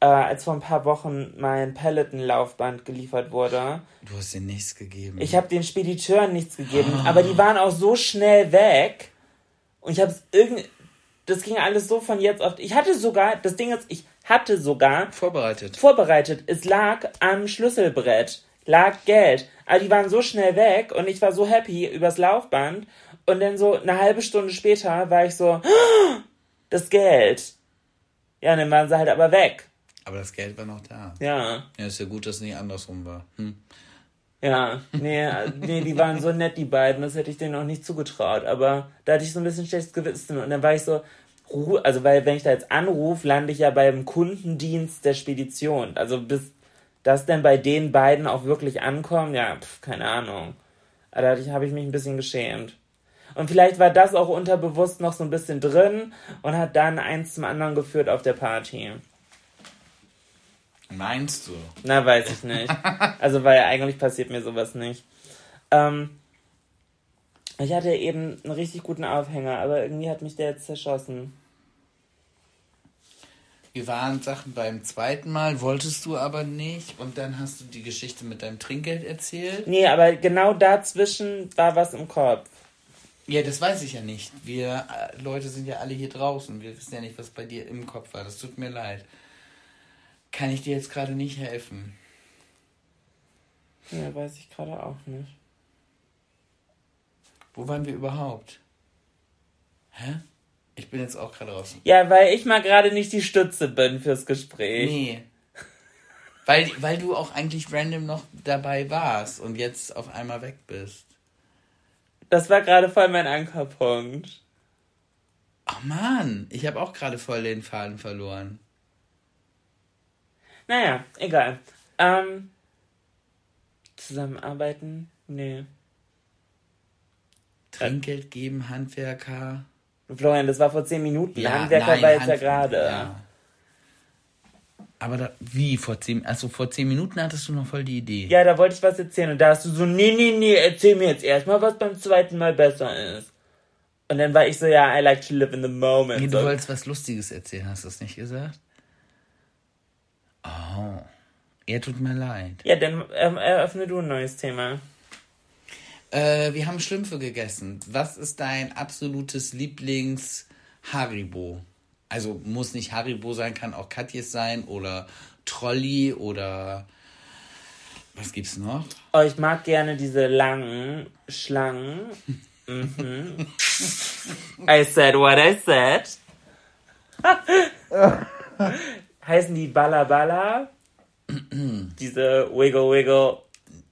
Äh, als vor ein paar Wochen mein Peloton-Laufband geliefert wurde.
Du hast denen nichts gegeben.
Ich habe den Spediteuren nichts gegeben, oh. aber die waren auch so schnell weg. Und ich habe es irgendwie. Das ging alles so von jetzt auf. Ich hatte sogar, das Ding ist, ich hatte sogar.
Vorbereitet.
Vorbereitet. Es lag am Schlüsselbrett. Lag Geld. Aber die waren so schnell weg und ich war so happy übers Laufband. Und dann so eine halbe Stunde später war ich so, das Geld. Ja, und dann waren sie halt aber weg.
Aber das Geld war noch da.
Ja.
Ja, ist ja gut, dass es nicht andersrum war. Hm.
Ja, nee, nee, die waren so nett, die beiden, das hätte ich denen auch nicht zugetraut. Aber da hatte ich so ein bisschen schlechtes Gewissen. Und dann war ich so, also weil wenn ich da jetzt anrufe, lande ich ja beim Kundendienst der Spedition. Also bis das denn bei den beiden auch wirklich ankommt, ja, pf, keine Ahnung. Aber da habe ich mich ein bisschen geschämt. Und vielleicht war das auch unterbewusst noch so ein bisschen drin und hat dann eins zum anderen geführt auf der Party.
Meinst du?
Na, weiß ich nicht. Also, weil eigentlich passiert mir sowas nicht. Ähm, ich hatte eben einen richtig guten Aufhänger, aber irgendwie hat mich der jetzt zerschossen.
Wir waren Sachen beim zweiten Mal, wolltest du aber nicht. Und dann hast du die Geschichte mit deinem Trinkgeld erzählt.
Nee, aber genau dazwischen war was im Kopf.
Ja, das weiß ich ja nicht. Wir äh, Leute sind ja alle hier draußen. Wir wissen ja nicht, was bei dir im Kopf war. Das tut mir leid. Kann ich dir jetzt gerade nicht helfen.
Ja, weiß ich gerade auch nicht.
Wo waren wir überhaupt? Hä? Ich bin jetzt auch gerade raus.
Ja, weil ich mal gerade nicht die Stütze bin fürs Gespräch.
Nee. Weil, weil du auch eigentlich random noch dabei warst und jetzt auf einmal weg bist.
Das war gerade voll mein Ankerpunkt.
Ach man, ich habe auch gerade voll den Faden verloren.
Naja, egal. Ähm, zusammenarbeiten? Nee.
Trinkgeld geben, Handwerker.
Florian, das war vor zehn Minuten.
Ja,
Handwerker
nein,
war jetzt ja
Hand-
gerade.
ja. Aber da, wie vor zehn, also vor zehn Minuten hattest du noch voll die Idee.
Ja, da wollte ich was erzählen und da hast du so, nee, nee, nee, erzähl mir jetzt erstmal, was beim zweiten Mal besser ist. Und dann war ich so, ja, I like to live in the moment.
Nee, du
so.
wolltest was Lustiges erzählen, hast du das nicht gesagt? Oh. Ja, tut mir leid.
Ja, dann ähm, eröffne du ein neues Thema.
Äh, wir haben Schlümpfe gegessen. Was ist dein absolutes Lieblings-Haribo? Also muss nicht Haribo sein, kann auch Katjes sein oder Trolli oder was gibt's noch?
Oh, ich mag gerne diese langen Schlangen. Mhm. I said what I said. Heißen die Balla Balla? diese Wiggle Wiggle.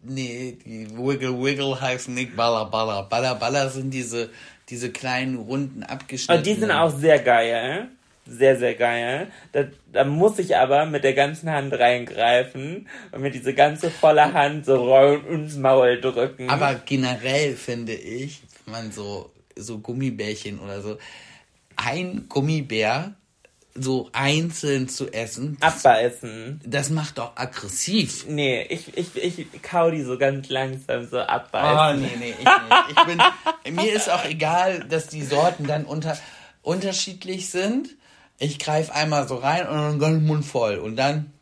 Nee, die Wiggle Wiggle heißen nicht Balla Balla. Balla Balla sind diese, diese kleinen, runden, abgeschnittenen.
die sind auch sehr geil. Sehr, sehr geil. Da, da muss ich aber mit der ganzen Hand reingreifen und mir diese ganze volle Hand so rollen ins Maul drücken.
Aber generell finde ich, wenn man so, so Gummibärchen oder so, ein Gummibär so einzeln zu essen,
abbeißen.
das macht doch aggressiv.
Nee, ich, ich, ich kau die so ganz langsam so
Oh,
abbeißen.
nee, nee, ich nicht. Ich bin, mir ist auch egal, dass die Sorten dann unter, unterschiedlich sind. Ich greife einmal so rein und dann ganz Mund voll. Und dann,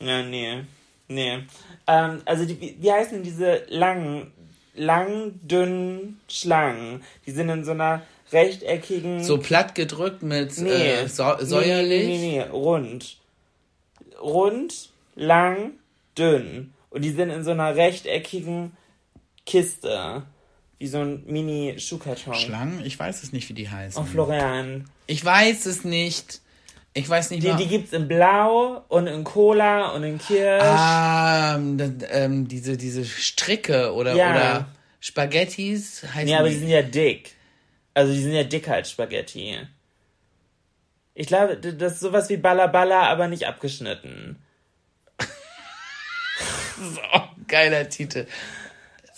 Ja, nee. Nee. Ähm, also, die, wie, wie heißen diese langen, lang, dünnen Schlangen? Die sind in so einer rechteckigen.
so platt gedrückt mit
nee.
äh, so, säuerlich.
Nee, nee, nee, rund. Rund, lang, dünn. Und die sind in so einer rechteckigen Kiste. Wie so ein Mini-Schuhkarton.
Schlangen? Ich weiß es nicht, wie die heißen.
Oh, Florian.
Ich weiß es nicht. Ich weiß nicht
Die,
mal.
die gibt's in Blau und in Cola und in Kirsch.
Ah, das, ähm, diese, diese Stricke oder,
Ja.
oder Spaghettis heißen
Nee, aber
die
sind ja dick. Also die sind ja dicker als Spaghetti. Ich glaube, das ist sowas wie Balla Balla, aber nicht abgeschnitten.
oh, geiler Titel.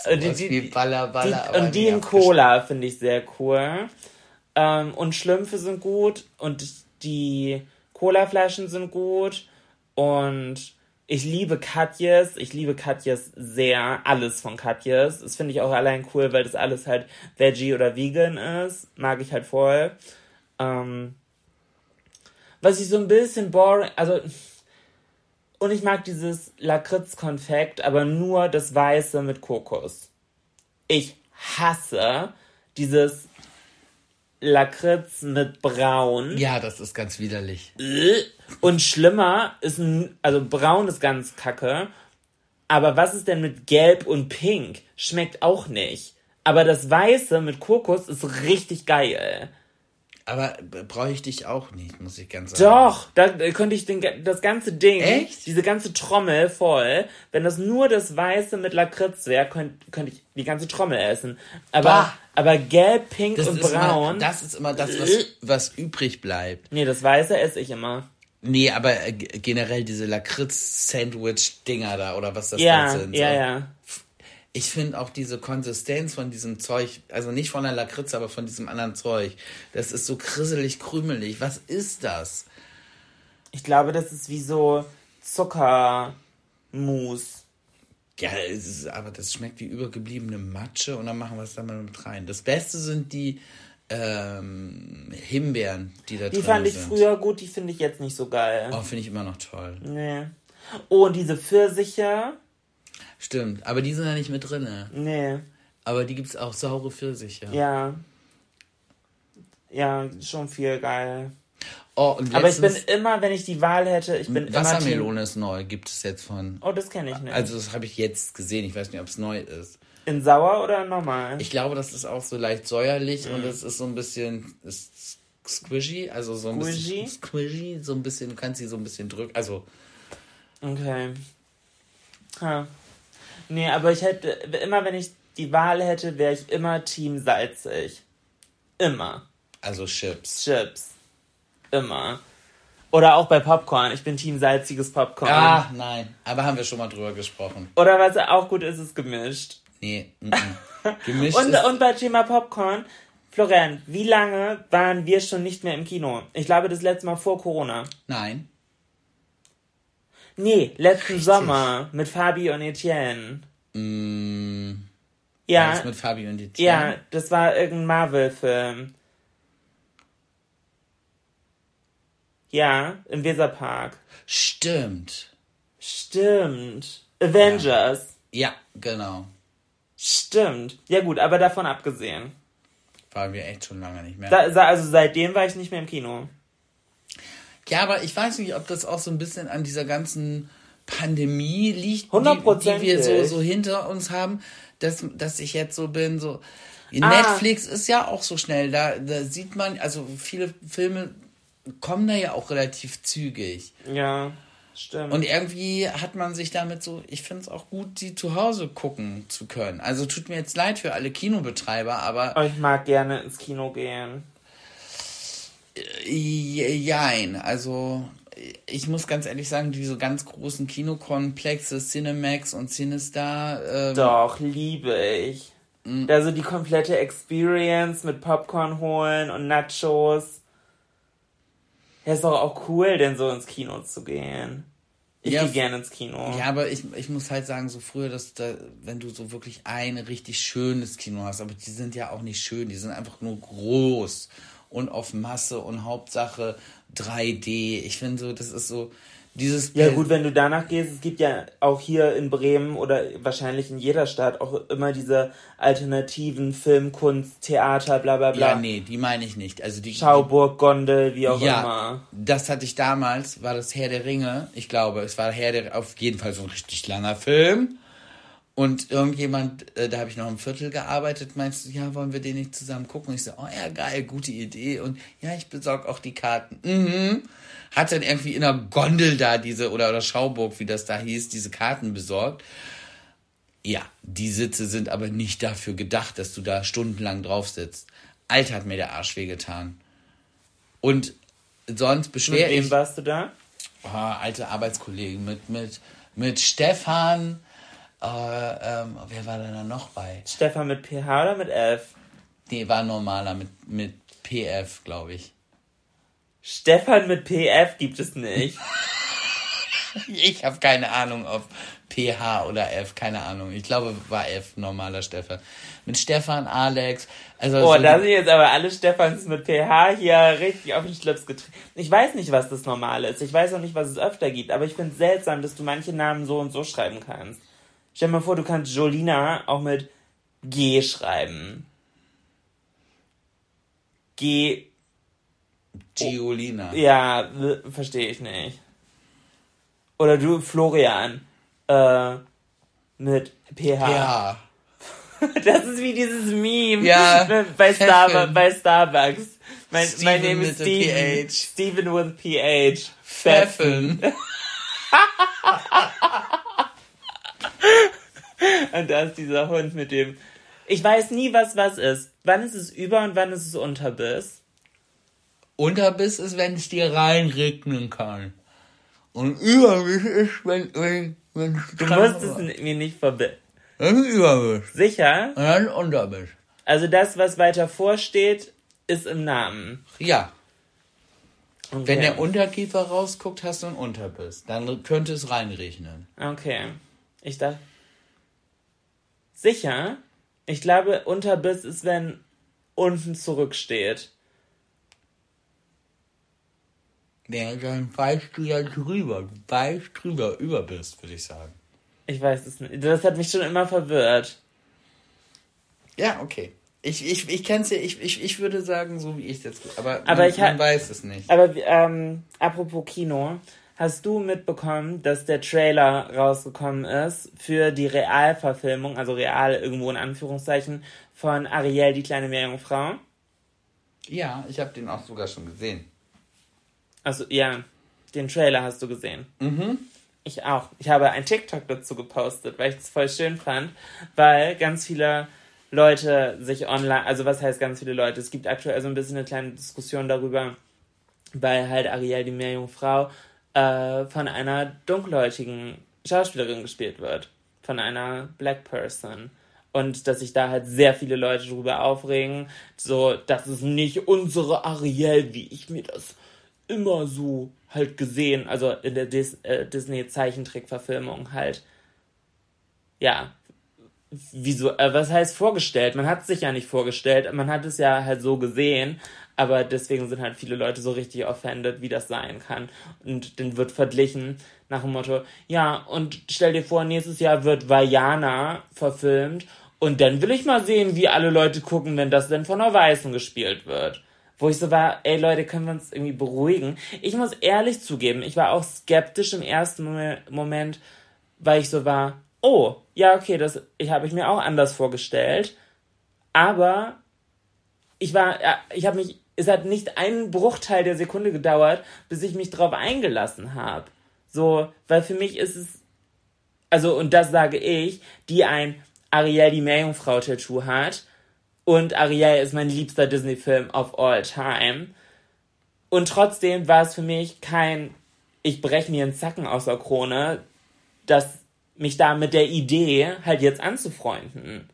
Äh, die- die-
wie Balla Balla.
Die, und die in Cola finde ich sehr cool. Ähm, und Schlümpfe sind gut. Und die Colaflaschen sind gut. Und ich liebe Katjes. Ich liebe Katjes sehr. Alles von Katjes. Das finde ich auch allein cool, weil das alles halt Veggie oder Vegan ist. Mag ich halt voll. Ähm, was ich so ein bisschen boring, also und ich mag dieses Lakritz-Konfekt, aber nur das Weiße mit Kokos. Ich hasse dieses Lakritz mit Braun.
Ja, das ist ganz widerlich.
Und schlimmer ist ein, also braun ist ganz kacke. Aber was ist denn mit gelb und pink? Schmeckt auch nicht. Aber das Weiße mit Kokos ist richtig geil.
Aber b- bräuchte ich auch nicht, muss ich ganz sagen.
Doch, da äh, könnte ich den, das ganze Ding,
Echt?
diese ganze Trommel voll, wenn das nur das Weiße mit Lakritz wäre, könnte könnt ich die ganze Trommel essen. Aber,
Bah.
aber gelb, pink
Das
und braun,
immer, das ist immer das, was, was übrig bleibt.
nee, das Weiße esse ich immer.
Nee, aber äh, generell diese Lakritz-Sandwich-Dinger da oder was das
Ja,
sind.
ja,
so.
ja.
Ich finde auch diese Konsistenz von diesem Zeug, also nicht von der Lakritz, aber von diesem anderen Zeug, das ist so krisselig, krümelig. Was ist das?
Ich glaube, das ist wie so Zuckermus.
Ja, ist, aber das schmeckt wie übergebliebene Matsche und dann machen wir es da mal mit rein. Das Beste sind die ähm, Himbeeren, die da
Die
drin
fand ich
sind.
früher gut, die finde ich jetzt nicht so geil.
Oh, finde ich immer noch toll.
Nee. Oh, und diese Pfirsiche?
Stimmt, aber die sind da nicht mit drin.
Nee.
Aber die gibt's auch saure Pfirsiche.
Ja. Ja, schon viel geil.
Oh, und
Aber ich bin
letztens-
immer, wenn ich die Wahl hätte, ich bin.
Wassermelone ist neu, gibt es jetzt von.
Oh, das kenne ich nicht.
Also das habe ich jetzt gesehen. Ich weiß nicht, ob es neu ist.
In sauer oder normal?
Ich glaube, das ist auch so leicht säuerlich
Mhm.
und es ist so ein bisschen squishy, also so ein
Squishy?
bisschen squishy, so ein bisschen. Du kannst sie so ein bisschen drücken. Also
Okay. Ha. Nee, aber ich hätte, immer wenn ich die Wahl hätte, wäre ich immer Team salzig. Immer.
also Chips.
Chips. Immer. Oder auch bei Popcorn. Ich bin Team salziges Popcorn.
Ah, nein. Aber haben wir schon mal drüber gesprochen.
Oder was auch gut ist, ist gemischt.
Nee. mm, mm. Gemischt
Und,
ist,
und bei Thema Popcorn, Florian, wie lange waren wir schon nicht mehr im Kino? Ich glaube, das letzte Mal vor Corona.
Nein.
Nee, letzten Sommer mit Fabi und Etienne.
Mm,
Ja,
Was mit Fabi und die
ja, das war irgendein Marvel-Film. Ja, im Weserpark.
Stimmt.
Stimmt. Avengers.
Ja, genau.
Stimmt. Ja gut, aber davon abgesehen.
Waren wir echt schon lange nicht mehr.
Da, also seitdem war ich nicht mehr im Kino.
Ja, aber ich weiß nicht, ob das auch so ein bisschen an dieser ganzen Pandemie liegt, die, die wir so, so hinter uns haben, dass, dass ich jetzt so bin, so.
Ah.
Netflix ist ja auch so schnell, da, da sieht man, also viele Filme kommen da ja auch relativ zügig.
Ja, stimmt.
Und irgendwie hat man sich damit so, ich finde es auch gut, die zu Hause gucken zu können. Also tut mir jetzt leid für alle Kinobetreiber, Aber
ich mag gerne ins Kino gehen.
Jein, also ich muss ganz ehrlich sagen, diese ganz großen Kinokomplexe, Cinemax und Cinestar, ähm,
Doch, liebe ich. Also die komplette Experience mit Popcorn holen und Nachos. Ja, ist doch auch cool, denn so ins Kino zu gehen. Ich
Ja,
gehe gerne ins Kino.
ja, aber ich, ich muss halt sagen, so früher, dass da, wenn du so wirklich ein richtig schönes Kino hast, aber die sind ja auch nicht schön, die sind einfach nur groß und auf Masse und Hauptsache 3D. Ich finde so, das ist so dieses
Ja gut, wenn du danach gehst, es gibt ja auch hier in Bremen oder wahrscheinlich in jeder Stadt auch immer diese alternativen Filmkunst, Theater, bla bla bla.
ja, nee, die meine ich nicht. Also die
Schauburg, Gondel, wie auch
ja,
immer.
das hatte ich damals, war das Herr der Ringe. Ich glaube, es war Herr der, auf jeden Fall so ein richtig langer Film. Und irgendjemand, äh, da habe ich noch im Viertel gearbeitet, meinst du, ja, wollen wir den nicht zusammen gucken? Und ich so, oh ja, geil, gute Idee. Und ja, ich besorge auch die Karten. Mhm. Hat dann irgendwie in der Gondel da diese, oder, oder Schauburg, wie das da hieß, diese Karten besorgt. Ja, die Sitze sind aber nicht dafür gedacht, dass du da stundenlang drauf sitzt. Alter hat mir der Arsch wehgetan. Und sonst
Mit
beschwer
wem
ich.
warst du da?
Oh, alte Arbeitskollegen mit, mit, mit Stefan. Äh, ähm, wer war denn da noch bei?
Stefan mit PH oder mit F?
Nee, war normaler mit, mit PF, glaube ich.
Stefan mit PF gibt es nicht.
Ich habe keine Ahnung, ob PH oder F, keine Ahnung. Ich glaube, war F, normaler Stefan. Mit Stefan, Alex. Also
Oh,
so
da sind jetzt aber alle Stefans mit PH hier richtig auf den Schlips getreten. Ich weiß nicht, was das Normale ist. Ich weiß auch nicht, was es öfter gibt. Aber ich finde es seltsam, dass du manche Namen so und so schreiben kannst. Stell dir mal vor, du kannst Jolina auch mit G schreiben. G,
Giolina.
ja, verstehe ich nicht. Oder du, Florian, äh, mit PH.
Ja.
Das ist wie dieses Meme
Ja,
bei, Starbucks, bei Starbucks. mein,
Steven
mein Name
der
Steven.
PH.
Steven with PH.
Pfeffen.
Und da ist dieser Hund mit dem. Ich weiß nie, was was ist. Wann ist es Über- und wann ist es Unterbiss?
Unterbiss ist, wenn es dir reinregnen kann. Und Überbiss ist, wenn, wenn, wenn es
Du musst es mir nicht verbinden.
Das ist Überbiss.
Sicher?
Und dann Unterbiss.
Also das, was weiter vorsteht, ist im Namen.
Ja.
Okay.
Wenn der Unterkiefer rausguckt, hast du einen Unterbiss. Dann könnte es reinregnen.
Okay. Ich dachte. Sicher? Ich glaube, Unterbiss ist, wenn unten zurücksteht.
Ja, dann weißt du ja drüber. Du weißt drüber, Überbiss, würde ich sagen.
Ich weiß es nicht. Das hat mich schon immer verwirrt.
Ja, okay. Ich, ich, ich kenn's ja, ich, ich, ich würde sagen, so wie ich es jetzt. Aber,
Aber
man,
ich
man weiß es nicht.
Aber ähm, apropos Kino, hast du mitbekommen, dass der Trailer rausgekommen ist für die Realverfilmung, also real irgendwo in Anführungszeichen, von Ariel, die kleine Meerjungfrau?
Ja, ich habe den auch sogar schon gesehen.
Also ja, den Trailer hast du gesehen. Mhm. Ich auch. Ich habe ein TikTok dazu gepostet, weil ich es voll schön fand, weil ganz viele Leute sich online, also was heißt ganz viele Leute? Es gibt aktuell so ein bisschen eine kleine Diskussion darüber, weil halt Ariel die Meerjungfrau äh, von einer dunkelhäutigen Schauspielerin gespielt wird. Von einer Black Person. Und dass sich da halt sehr viele Leute drüber aufregen. So, das ist nicht unsere Ariel, wie ich mir das immer so halt gesehen, also in der Dis äh, Disney-Zeichentrickverfilmung halt. Ja. Wieso, äh, was heißt vorgestellt? Man hat es sich ja nicht vorgestellt, man hat es ja halt so gesehen, aber deswegen sind halt viele Leute so richtig offended, wie das sein kann. Und dann wird verglichen nach dem Motto, ja, und stell dir vor, nächstes Jahr wird Vajana verfilmt und dann will ich mal sehen, wie alle Leute gucken, wenn das denn von einer Weißen gespielt wird. Wo ich so war, ey Leute, können wir uns irgendwie beruhigen? Ich muss ehrlich zugeben, ich war auch skeptisch im ersten Mo- Moment, weil ich so war, oh, ja, okay, das ich habe ich mir auch anders vorgestellt. Aber ich war, ich habe mich, es hat nicht einen Bruchteil der Sekunde gedauert, bis ich mich drauf eingelassen habe. So, weil für mich ist es, also, und das sage ich, die ein Ariel die Meerjungfrau-Tattoo hat, und Ariel ist mein liebster Disney-Film of all time. Und trotzdem war es für mich kein, ich breche mir einen Zacken aus der Krone, dass mich da mit der Idee halt jetzt anzufreunden.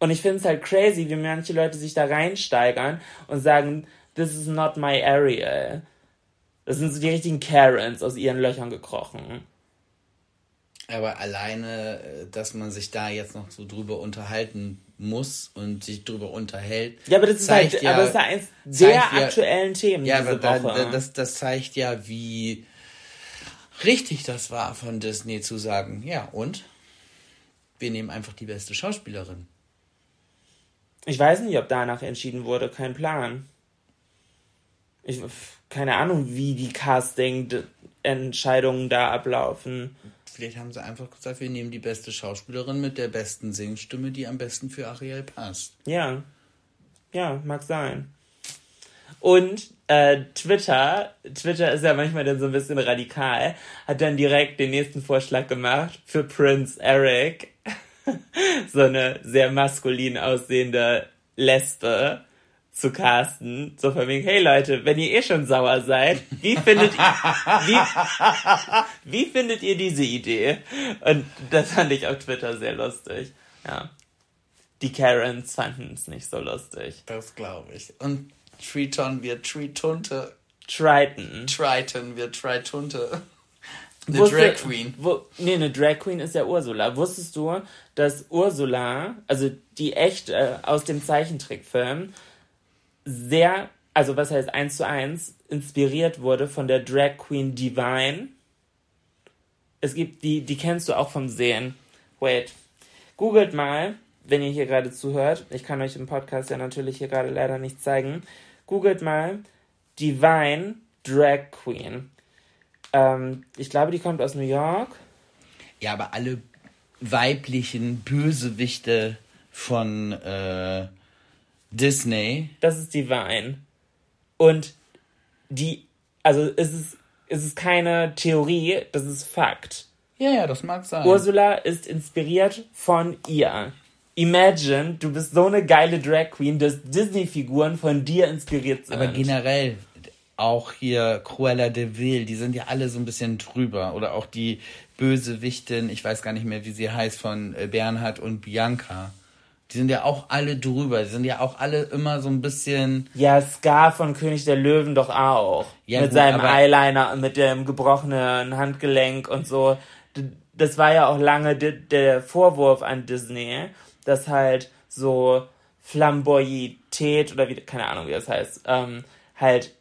Und ich finde es halt crazy, wie manche Leute sich da reinsteigern und sagen, this is not my Ariel. Das sind so die richtigen Karens aus ihren Löchern gekrochen.
Aber alleine, äh, dass man sich da jetzt noch so drüber unterhalten muss und sich drüber unterhält.
Ja, aber das ist halt,
ja,
aber das ist ja eins der
zeigt ja-
aktuellen Themen
Ja,
diese
aber
Woche.
da, das, das zeigt ja, wie richtig das war von Disney zu sagen, ja, und? Wir nehmen einfach die beste Schauspielerin.
Ich weiß nicht, ob danach entschieden wurde, kein Plan. Ich, keine Ahnung, wie die Casting-Entscheidungen da ablaufen.
Vielleicht haben sie einfach gesagt, wir nehmen die beste Schauspielerin mit der besten Singstimme, die am besten für Ariel passt.
Ja. Ja, mag sein. Und äh, Twitter, Twitter ist ja manchmal dann so ein bisschen radikal, hat dann direkt den nächsten Vorschlag gemacht für Prince Eric. so eine sehr maskulin aussehende Lesbe zu casten. So von wegen, hey Leute, wenn ihr eh schon sauer seid, wie findet ihr, wie, wie findet ihr diese Idee? Und das fand ich auf Twitter sehr lustig. Ja. Die Karens fanden es nicht so lustig.
Das glaube ich. Und Triton wird Tritunte.
Triton.
Triton wird Tritunte. The
Wusste-
Drag Queen.
Wo, nee, eine Drag Queen ist ja Ursula. Wusstest du, dass Ursula, also die echt äh, aus dem Zeichentrickfilm, sehr, also was heißt eins zu eins, inspiriert wurde von der Drag Queen Divine? Es gibt die, die kennst du auch vom Sehen. Wait. Googelt mal, wenn ihr hier gerade zuhört. Ich kann euch im Podcast ja natürlich hier gerade leider nicht zeigen. Googelt mal Divine Drag Queen. Ähm, ich glaube, die kommt aus New York.
Ja, aber alle weiblichen Bösewichte von äh, Disney,
Das ist Divine. Und die, also es ist, es ist keine Theorie, das ist Fakt.
Ja, ja, das mag sein.
Ursula ist inspiriert von ihr. Imagine, du bist so eine geile Drag Queen, dass Disney-Figuren von dir inspiriert sind.
Aber generell, auch hier Cruella de Vil, die sind ja alle so ein bisschen drüber. Oder auch die Bösewichtin, ich weiß gar nicht mehr, wie sie heißt, von äh, Bernhard und Bianca. Die sind ja auch alle drüber. Die sind ja auch alle immer so ein bisschen.
Ja, Scar von König der Löwen doch auch.
Ja,
mit
gut,
seinem Eyeliner und mit dem gebrochenen Handgelenk und so. Das war ja auch lange der Vorwurf an Disney, dass halt so Flamboyität oder wie, keine Ahnung, wie das heißt, ähm, halt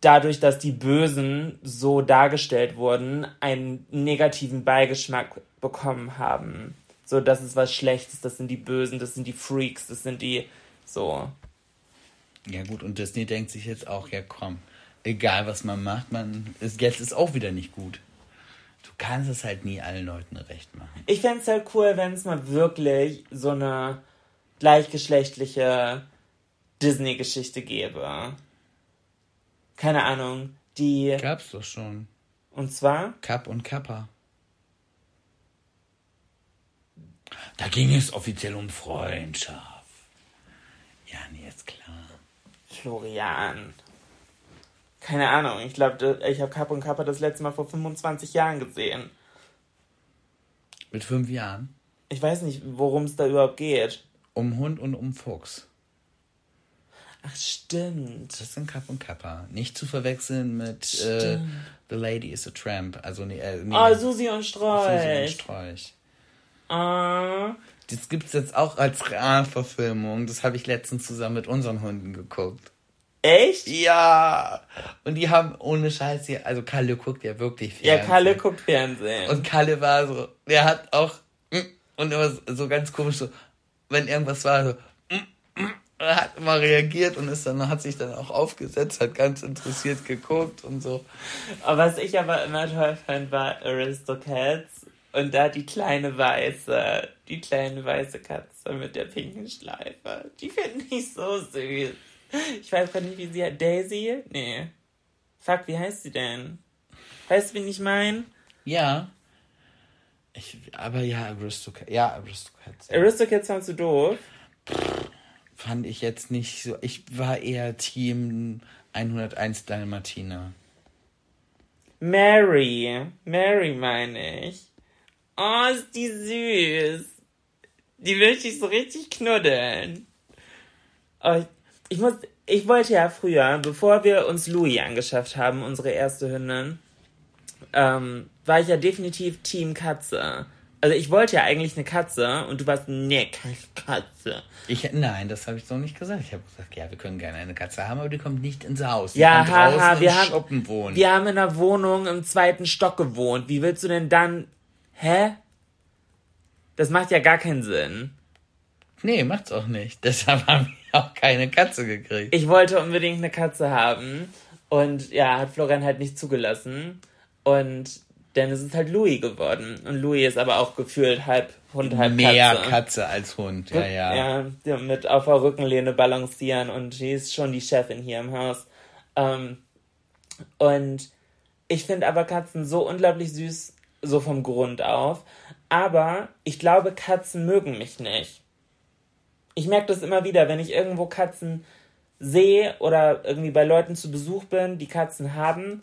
dadurch, dass die Bösen so dargestellt wurden, einen negativen Beigeschmack bekommen haben. So, das ist was Schlechtes, das sind die Bösen, das sind die Freaks, das sind die, so.
Ja gut, und Disney denkt sich jetzt auch, ja komm, egal was man macht, man ist, jetzt ist auch wieder nicht gut. Du kannst es halt nie allen Leuten recht machen.
Ich fände es halt cool, wenn es mal wirklich so eine gleichgeschlechtliche Disney-Geschichte gäbe. Keine Ahnung, die.
Gab's doch schon.
Und zwar.
Kapp und Kappa. Da ging es offiziell um Freundschaft. Ja, nee, ist klar.
Florian. Keine Ahnung, ich glaube, ich habe Kapp und Kappa das letzte Mal vor 25 Jahren gesehen.
Mit fünf Jahren.
Ich weiß nicht, worum es da überhaupt geht.
Um Hund und um Fuchs.
Ach, stimmt.
Das sind Kapp und Kappa. Nicht zu verwechseln mit äh, The Lady is a Tramp. Also, nee, äh, nee.
Oh, Susi und
Susi und
Strolch.
Strolch.
Ah.
Das gibt's jetzt auch als Realverfilmung. Das habe ich letztens zusammen mit unseren Hunden geguckt.
Echt?
Ja. Und die haben ohne Scheiß hier, also Kalle guckt ja wirklich
Ja,
Fernsehen.
Kalle guckt Fernsehen.
Und Kalle war so, der hat auch mm, und immer so- so ganz komisch so, wenn irgendwas war, so mm, mm, er hat immer reagiert und ist dann hat sich dann auch aufgesetzt, hat ganz interessiert geguckt und so.
Aber was ich aber immer toll fand, war Aristocats. Und da die kleine weiße, die kleine weiße Katze mit der pinken Schleife. Die finde ich so süß. Ich weiß gar nicht, wie sie heißt. Daisy? Nee. Fuck, wie heißt sie denn? Weißt du, wen ich meine?
Ja. Ich, aber ja, Aristocats, ja, Aristocats.
Aristocats fandst du doof?
Fand ich jetzt nicht so, ich war eher Team 101 Dalmatiner.
Mary. Mary meine ich. Oh, ist die süß. Die möchte ich so richtig knuddeln. Oh, ich, muss, ich wollte ja früher, bevor wir uns Louis angeschafft haben, unsere erste Hündin, ähm, war ich ja definitiv Team Katze. Also ich wollte ja eigentlich eine Katze und du warst, nee, keine Katze.
Ich, nein, das habe ich so nicht gesagt. Ich habe gesagt, ja, wir können gerne eine Katze haben, aber die kommt nicht ins Haus. Die
Ja, haha, wir haben,
Schuppen wohnen.
wir haben in einer Wohnung im zweiten Stock gewohnt. Wie willst du denn dann, hä? Das macht ja gar keinen Sinn.
Nee, macht's auch nicht. Deshalb haben wir auch keine Katze gekriegt.
Ich wollte unbedingt eine Katze haben und ja, hat Florian halt nicht zugelassen. Und ist es halt Louis geworden. Und Louis ist aber auch gefühlt halb Hund, halb
Mehr
Katze.
Katze. als Hund. Ja, ja.
Ja, ja, mit auf der Rückenlehne balancieren und sie ist schon die Chefin hier im Haus. Ähm, und ich finde aber Katzen so unglaublich süß, so vom Grund auf. Aber ich glaube, Katzen mögen mich nicht. Ich merke das immer wieder, wenn ich irgendwo Katzen sehe oder irgendwie bei Leuten zu Besuch bin, die Katzen haben,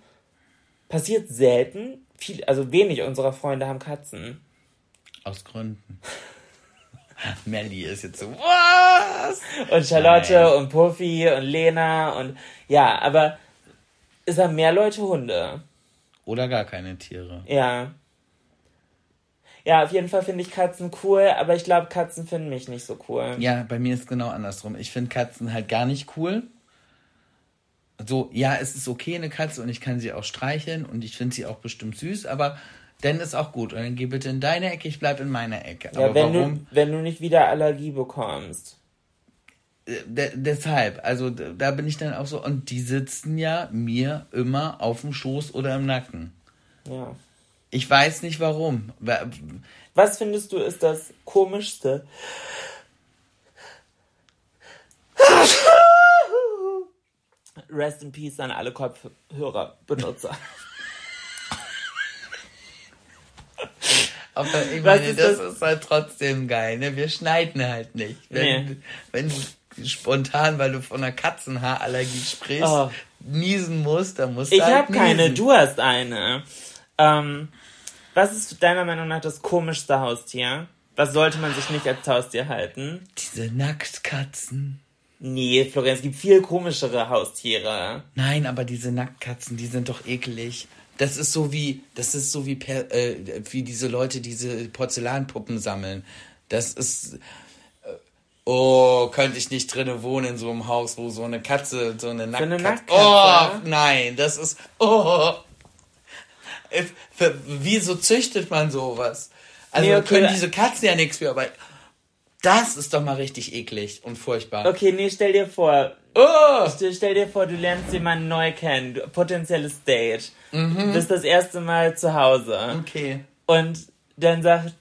passiert selten. Viel, also wenig unserer Freunde haben Katzen.
Aus Gründen. Melly ist jetzt so, was?
Und Charlotte
Nein.
und Puffy und Lena und ja, aber es haben mehr Leute Hunde.
Oder gar keine Tiere.
Ja. Ja, auf jeden Fall finde ich Katzen cool, aber ich glaube, Katzen finden mich nicht so cool.
Ja, bei mir ist genau andersrum. Ich finde Katzen halt gar nicht cool. So, ja, es ist okay, eine Katze, und ich kann sie auch streicheln und ich finde sie auch bestimmt süß, aber dann ist auch gut. Und dann geh bitte in deine Ecke, ich bleib in meiner Ecke.
Ja,
aber
wenn
warum?
du, wenn du nicht wieder Allergie bekommst.
Äh, de deshalb, also da bin ich dann auch so, und die sitzen ja mir immer auf dem Schoß oder im Nacken.
Ja.
Ich weiß nicht warum. Wa-
Was findest du ist das komischste? Rest in Peace an alle Kopfhörerbenutzer.
Aber ich
Was
meine,
ist
das,
das?
ist halt trotzdem geil, ne? Wir schneiden halt nicht. Wenn,
Nee.
wenn du spontan, weil du von einer Katzenhaarallergie sprichst,
Oh.
niesen musst, dann musst
Ich
du halt
habe keine, du hast eine. Ähm, was ist deiner Meinung nach das komischste Haustier? Was sollte man sich nicht als Haustier halten?
Diese Nacktkatzen.
Nee, Florian, es gibt viel komischere Haustiere.
Nein, aber diese Nacktkatzen, die sind doch eklig. Das ist so wie, das ist so wie, per, äh, wie diese Leute, diese Porzellanpuppen sammeln. Das ist, äh, oh, könnte ich nicht drinnen wohnen in so einem Haus, wo so eine Katze, so eine Nacktkatze.
eine Nacktkatze?
Oh, nein, das ist, oh. Wieso züchtet man sowas? Also
Nee, okay.
können diese Katzen ja nichts für, aber das ist doch mal richtig eklig und furchtbar.
Okay, nee, stell dir vor,
Oh,
stell, stell dir vor, du lernst jemanden neu kennen, du- potenzielles Date.
Mhm.
Bist das erste Mal zu Hause.
okay.
Und dann sagt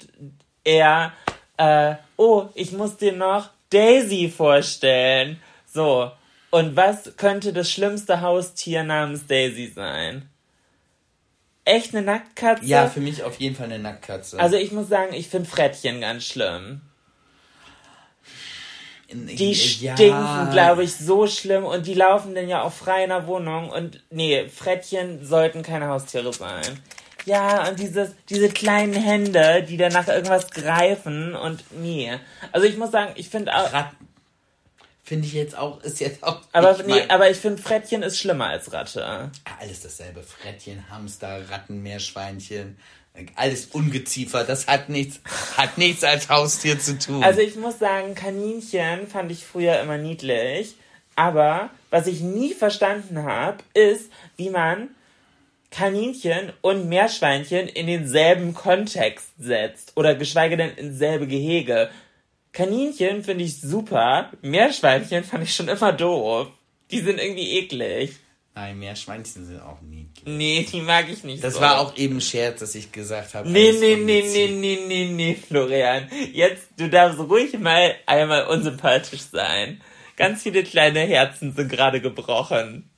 er, äh, oh, ich muss dir noch Daisy vorstellen. So. Und was könnte das schlimmste Haustier namens Daisy sein? Echt eine Nacktkatze?
Ja, für mich auf jeden Fall eine Nacktkatze.
also ich muss sagen, ich finde Frettchen ganz schlimm. Die stinken, glaube ich, so schlimm und die laufen dann ja auch frei in der Wohnung und nee, Frettchen sollten keine Haustiere sein. Ja, und dieses, diese kleinen Hände, die dann nach irgendwas greifen und nee. Also ich muss sagen, ich finde auch,
Ratten. Finde ich jetzt auch, ist jetzt auch.
aber nee,
mein-
aber ich finde Frettchen ist schlimmer als Ratte.
Ah, Alles dasselbe. Frettchen, Hamster, Ratten, Meerschweinchen. Alles Ungeziefer. Das hat nichts, hat nichts als Haustier zu tun.
Also ich muss sagen, Kaninchen fand ich früher immer niedlich. Aber was ich nie verstanden habe, ist, wie man Kaninchen und Meerschweinchen in denselben Kontext setzt. Oder geschweige denn ins selbe Gehege. Kaninchen finde ich super. Meerschweinchen fand ich schon immer doof. Die sind irgendwie eklig.
Nein, Meerschweinchen sind auch niedlich.
Nee, die mag ich nicht
Das
so.
war auch eben Scherz, dass ich gesagt habe.
Nee, nee, nee, nee, nee, nee, nee, Florian. Jetzt, du darfst ruhig mal einmal unsympathisch sein. Ganz viele kleine Herzen sind gerade gebrochen.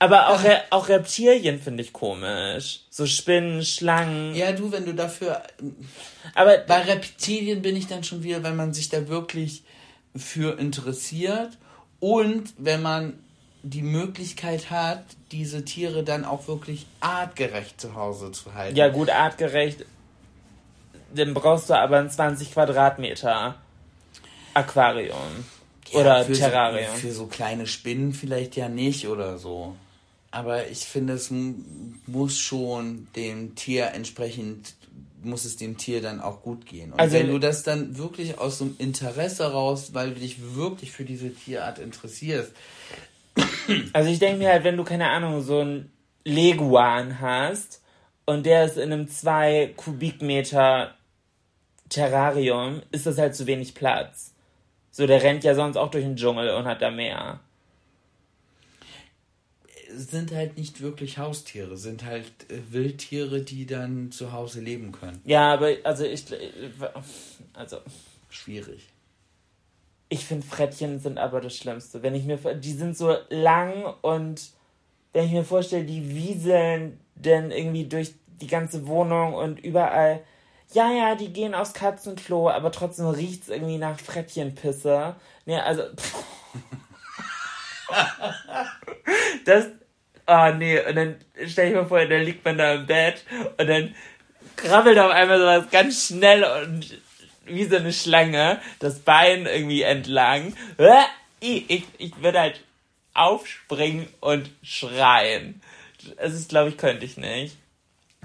Aber auch, Re auch Reptilien finde ich komisch. So Spinnen, Schlangen.
Ja, du, wenn du dafür.
Aber
Bei Reptilien bin ich dann schon wieder, wenn man sich da wirklich für interessiert und wenn man die Möglichkeit hat, diese Tiere dann auch wirklich artgerecht zu Hause zu halten.
ja gut, artgerecht. Dann brauchst du aber ein 20 Quadratmeter Aquarium.
Ja,
Oder
für
Terrarium.
So, für so kleine Spinnen vielleicht ja nicht oder so. Aber ich finde, es muss schon dem Tier entsprechend, muss es dem Tier dann auch gut gehen. Und
Also-
wenn du das dann wirklich aus so einem Interesse raus, weil du dich wirklich für diese Tierart interessierst,
Also ich denke mir halt, wenn du, keine Ahnung, so ein Leguan hast und der ist in einem 2 Kubikmeter Terrarium, ist das halt zu wenig Platz. So, der rennt ja sonst auch durch den Dschungel und hat da mehr.
sind halt nicht wirklich Haustiere, sind halt äh, Wildtiere, die dann zu Hause leben können.
Ja, aber also ich, also
Schwierig.
Ich finde Frettchen sind aber das Schlimmste. Wenn ich mir, die sind so lang und wenn ich mir vorstelle, die wieseln dann irgendwie durch die ganze Wohnung und überall. Ja, ja, die gehen aufs Katzenklo, aber trotzdem riecht's irgendwie nach Frettchenpisse. Ne, also. das. Oh nee, und dann stell ich mir vor, dann liegt man da im Bett und dann krabbelt auf einmal sowas ganz schnell und wie so eine Schlange das Bein irgendwie entlang. Ich, ich, ich würde halt aufspringen und schreien. Es ist, glaube ich, könnte ich nicht.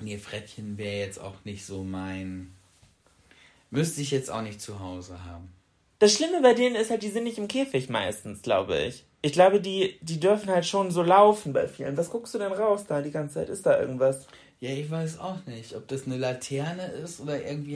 Nee, Frettchen wäre jetzt auch nicht so mein. Müsste ich jetzt auch nicht zu Hause haben.
Das Schlimme bei denen ist halt, die sind nicht im Käfig meistens, glaube ich. Ich glaube, die, die dürfen halt schon so laufen bei vielen. Was guckst du denn raus da die ganze Zeit? Ist da irgendwas?
Ja, ich weiß auch nicht, ob das eine Laterne ist oder irgendwie.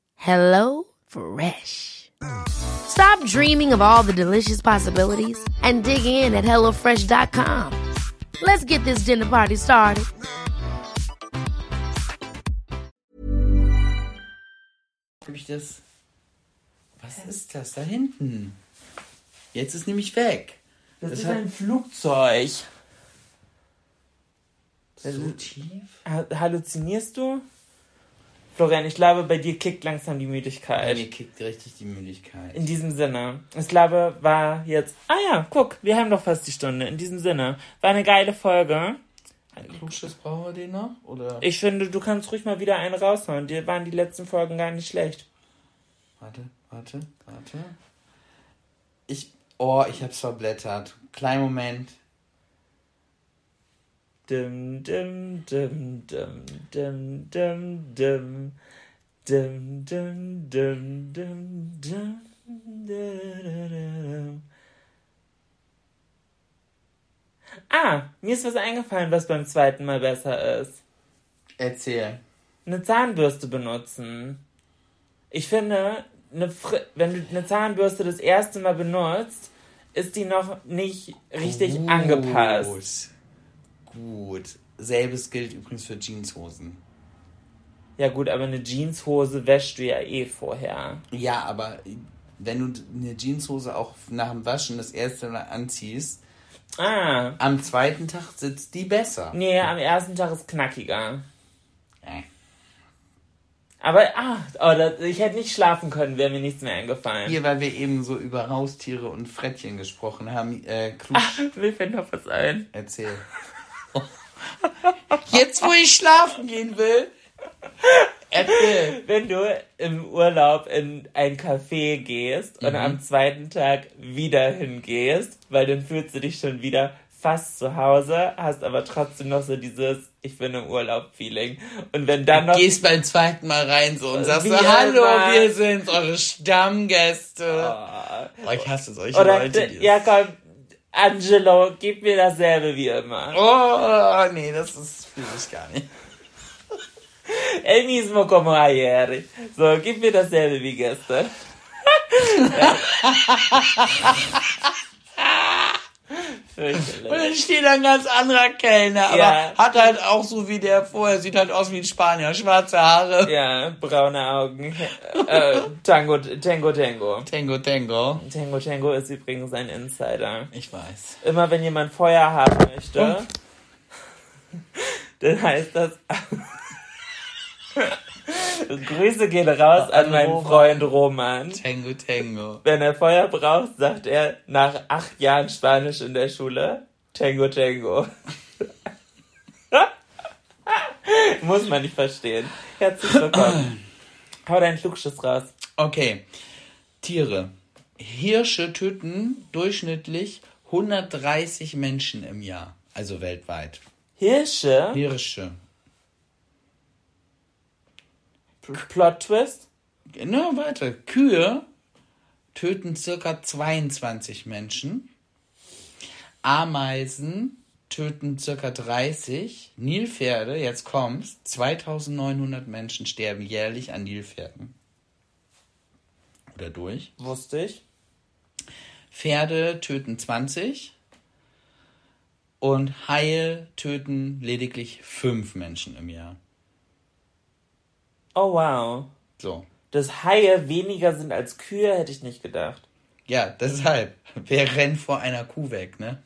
Hello Fresh. Stop dreaming of all the delicious possibilities and dig in at HelloFresh.com. Let's get this dinner party started.
Ich das. Was ist das da hinten? Jetzt ist nämlich weg.
Das,
Das
ist
hat-
ein Flugzeug.
So tief?
Ha- Halluzinierst du? Florian, ich glaube, bei dir kickt langsam die Müdigkeit.
Mir kickt richtig die Müdigkeit.
In diesem Sinne. Ich glaube, war jetzt. Ah ja, guck, wir haben doch fast die Stunde. In diesem Sinne. War eine geile Folge.
Klugschiss brauchen wir den noch? Oder?
Ich finde, du kannst ruhig mal wieder einen raushauen. Dir waren die letzten Folgen gar nicht schlecht.
Warte, warte, warte. Ich. Oh, ich hab's verblättert. Kleinen Moment.
Dim, dim, dim, dim, dim, dim, dim. Dim, dim, dim, dim, dim, dim. Ah, mir ist was eingefallen, was beim zweiten Mal besser ist.
Erzähl.
Eine Zahnbürste benutzen. Ich finde, eine wenn du eine Zahnbürste das erste Mal benutzt, ist die noch nicht richtig
Gut.
angepasst.
Gut. Selbes gilt übrigens für Jeanshosen.
Ja gut, aber eine Jeanshose wäschst du ja eh vorher.
Ja, aber wenn du eine Jeanshose auch nach dem Waschen das erste Mal anziehst,
Ah,
am zweiten Tag sitzt die besser.
nee, am ersten Tag ist knackiger.
Äh.
Aber, ah, oh, das, ich hätte nicht schlafen können, wäre mir nichts mehr eingefallen.
Hier, weil wir eben so über Haustiere und Frettchen gesprochen haben, äh, Klutsch,
Mir fällt noch was ein.
erzähl. Jetzt, wo ich schlafen gehen will, erzähl.
Wenn du im Urlaub in ein Café gehst und am zweiten Tag wieder hingehst, weil dann fühlst du dich schon wieder fast zu Hause, hast aber trotzdem noch so dieses Ich bin im Urlaub-Feeling. Und wenn dann noch.
Gehst beim zweiten Mal rein so und sagst so, hallo, wir sind eure Stammgäste. Oh, ich hasse solche
Oder,
Leute. die
ja komm, Angelo, gib mir dasselbe wie immer.
Oh, nee, das ist fühle ich gar nicht.
El mismo como ayer. So, gib mir dasselbe wie gestern. Fürchterlich.
Und dann steht da ein ganz anderer Kellner, aber
Ja.
hat halt auch so wie der vorher, sieht halt aus wie ein Spanier, schwarze Haare.
Ja, braune Augen. Äh, Tango, Tango, Tango.
Tango, Tango.
Tango, Tango ist übrigens ein Insider.
Ich weiß.
Immer wenn jemand Feuer haben möchte, dann heißt das. Grüße gehen raus an
An
meinen
Roman.
Freund Roman.
Tango, Tango.
Wenn er Feuer braucht, sagt er nach acht Jahren Spanisch in der Schule Tango, Tango. Muss man nicht verstehen. Herzlich willkommen. Hau deinen Flugschuss raus.
Okay. Tiere. Hirsche töten durchschnittlich 130 Menschen im Jahr. Also weltweit.
Hirsche,
Hirsche.
Plot Twist.
Na, weiter. Kühe töten circa 22 Menschen. Ameisen töten circa 30. Nilpferde, jetzt kommt's, 2900 Menschen sterben jährlich an Nilpferden. Oder durch.
Wusste ich.
Pferde töten 20. Und Haie töten lediglich 5 Menschen im Jahr.
Oh wow.
So.
Dass Haie weniger sind als Kühe, hätte ich nicht gedacht.
Ja, deshalb. Wer rennt vor einer Kuh weg, ne?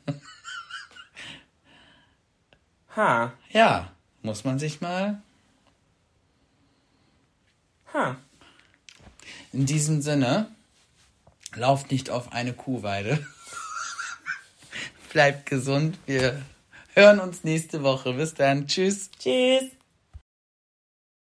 Ha.
Ja, muss man sich mal.
Ha.
In diesem Sinne, lauft nicht auf eine Kuhweide. Bleibt gesund. Wir hören uns nächste Woche. Bis dann. Tschüss.
Tschüss.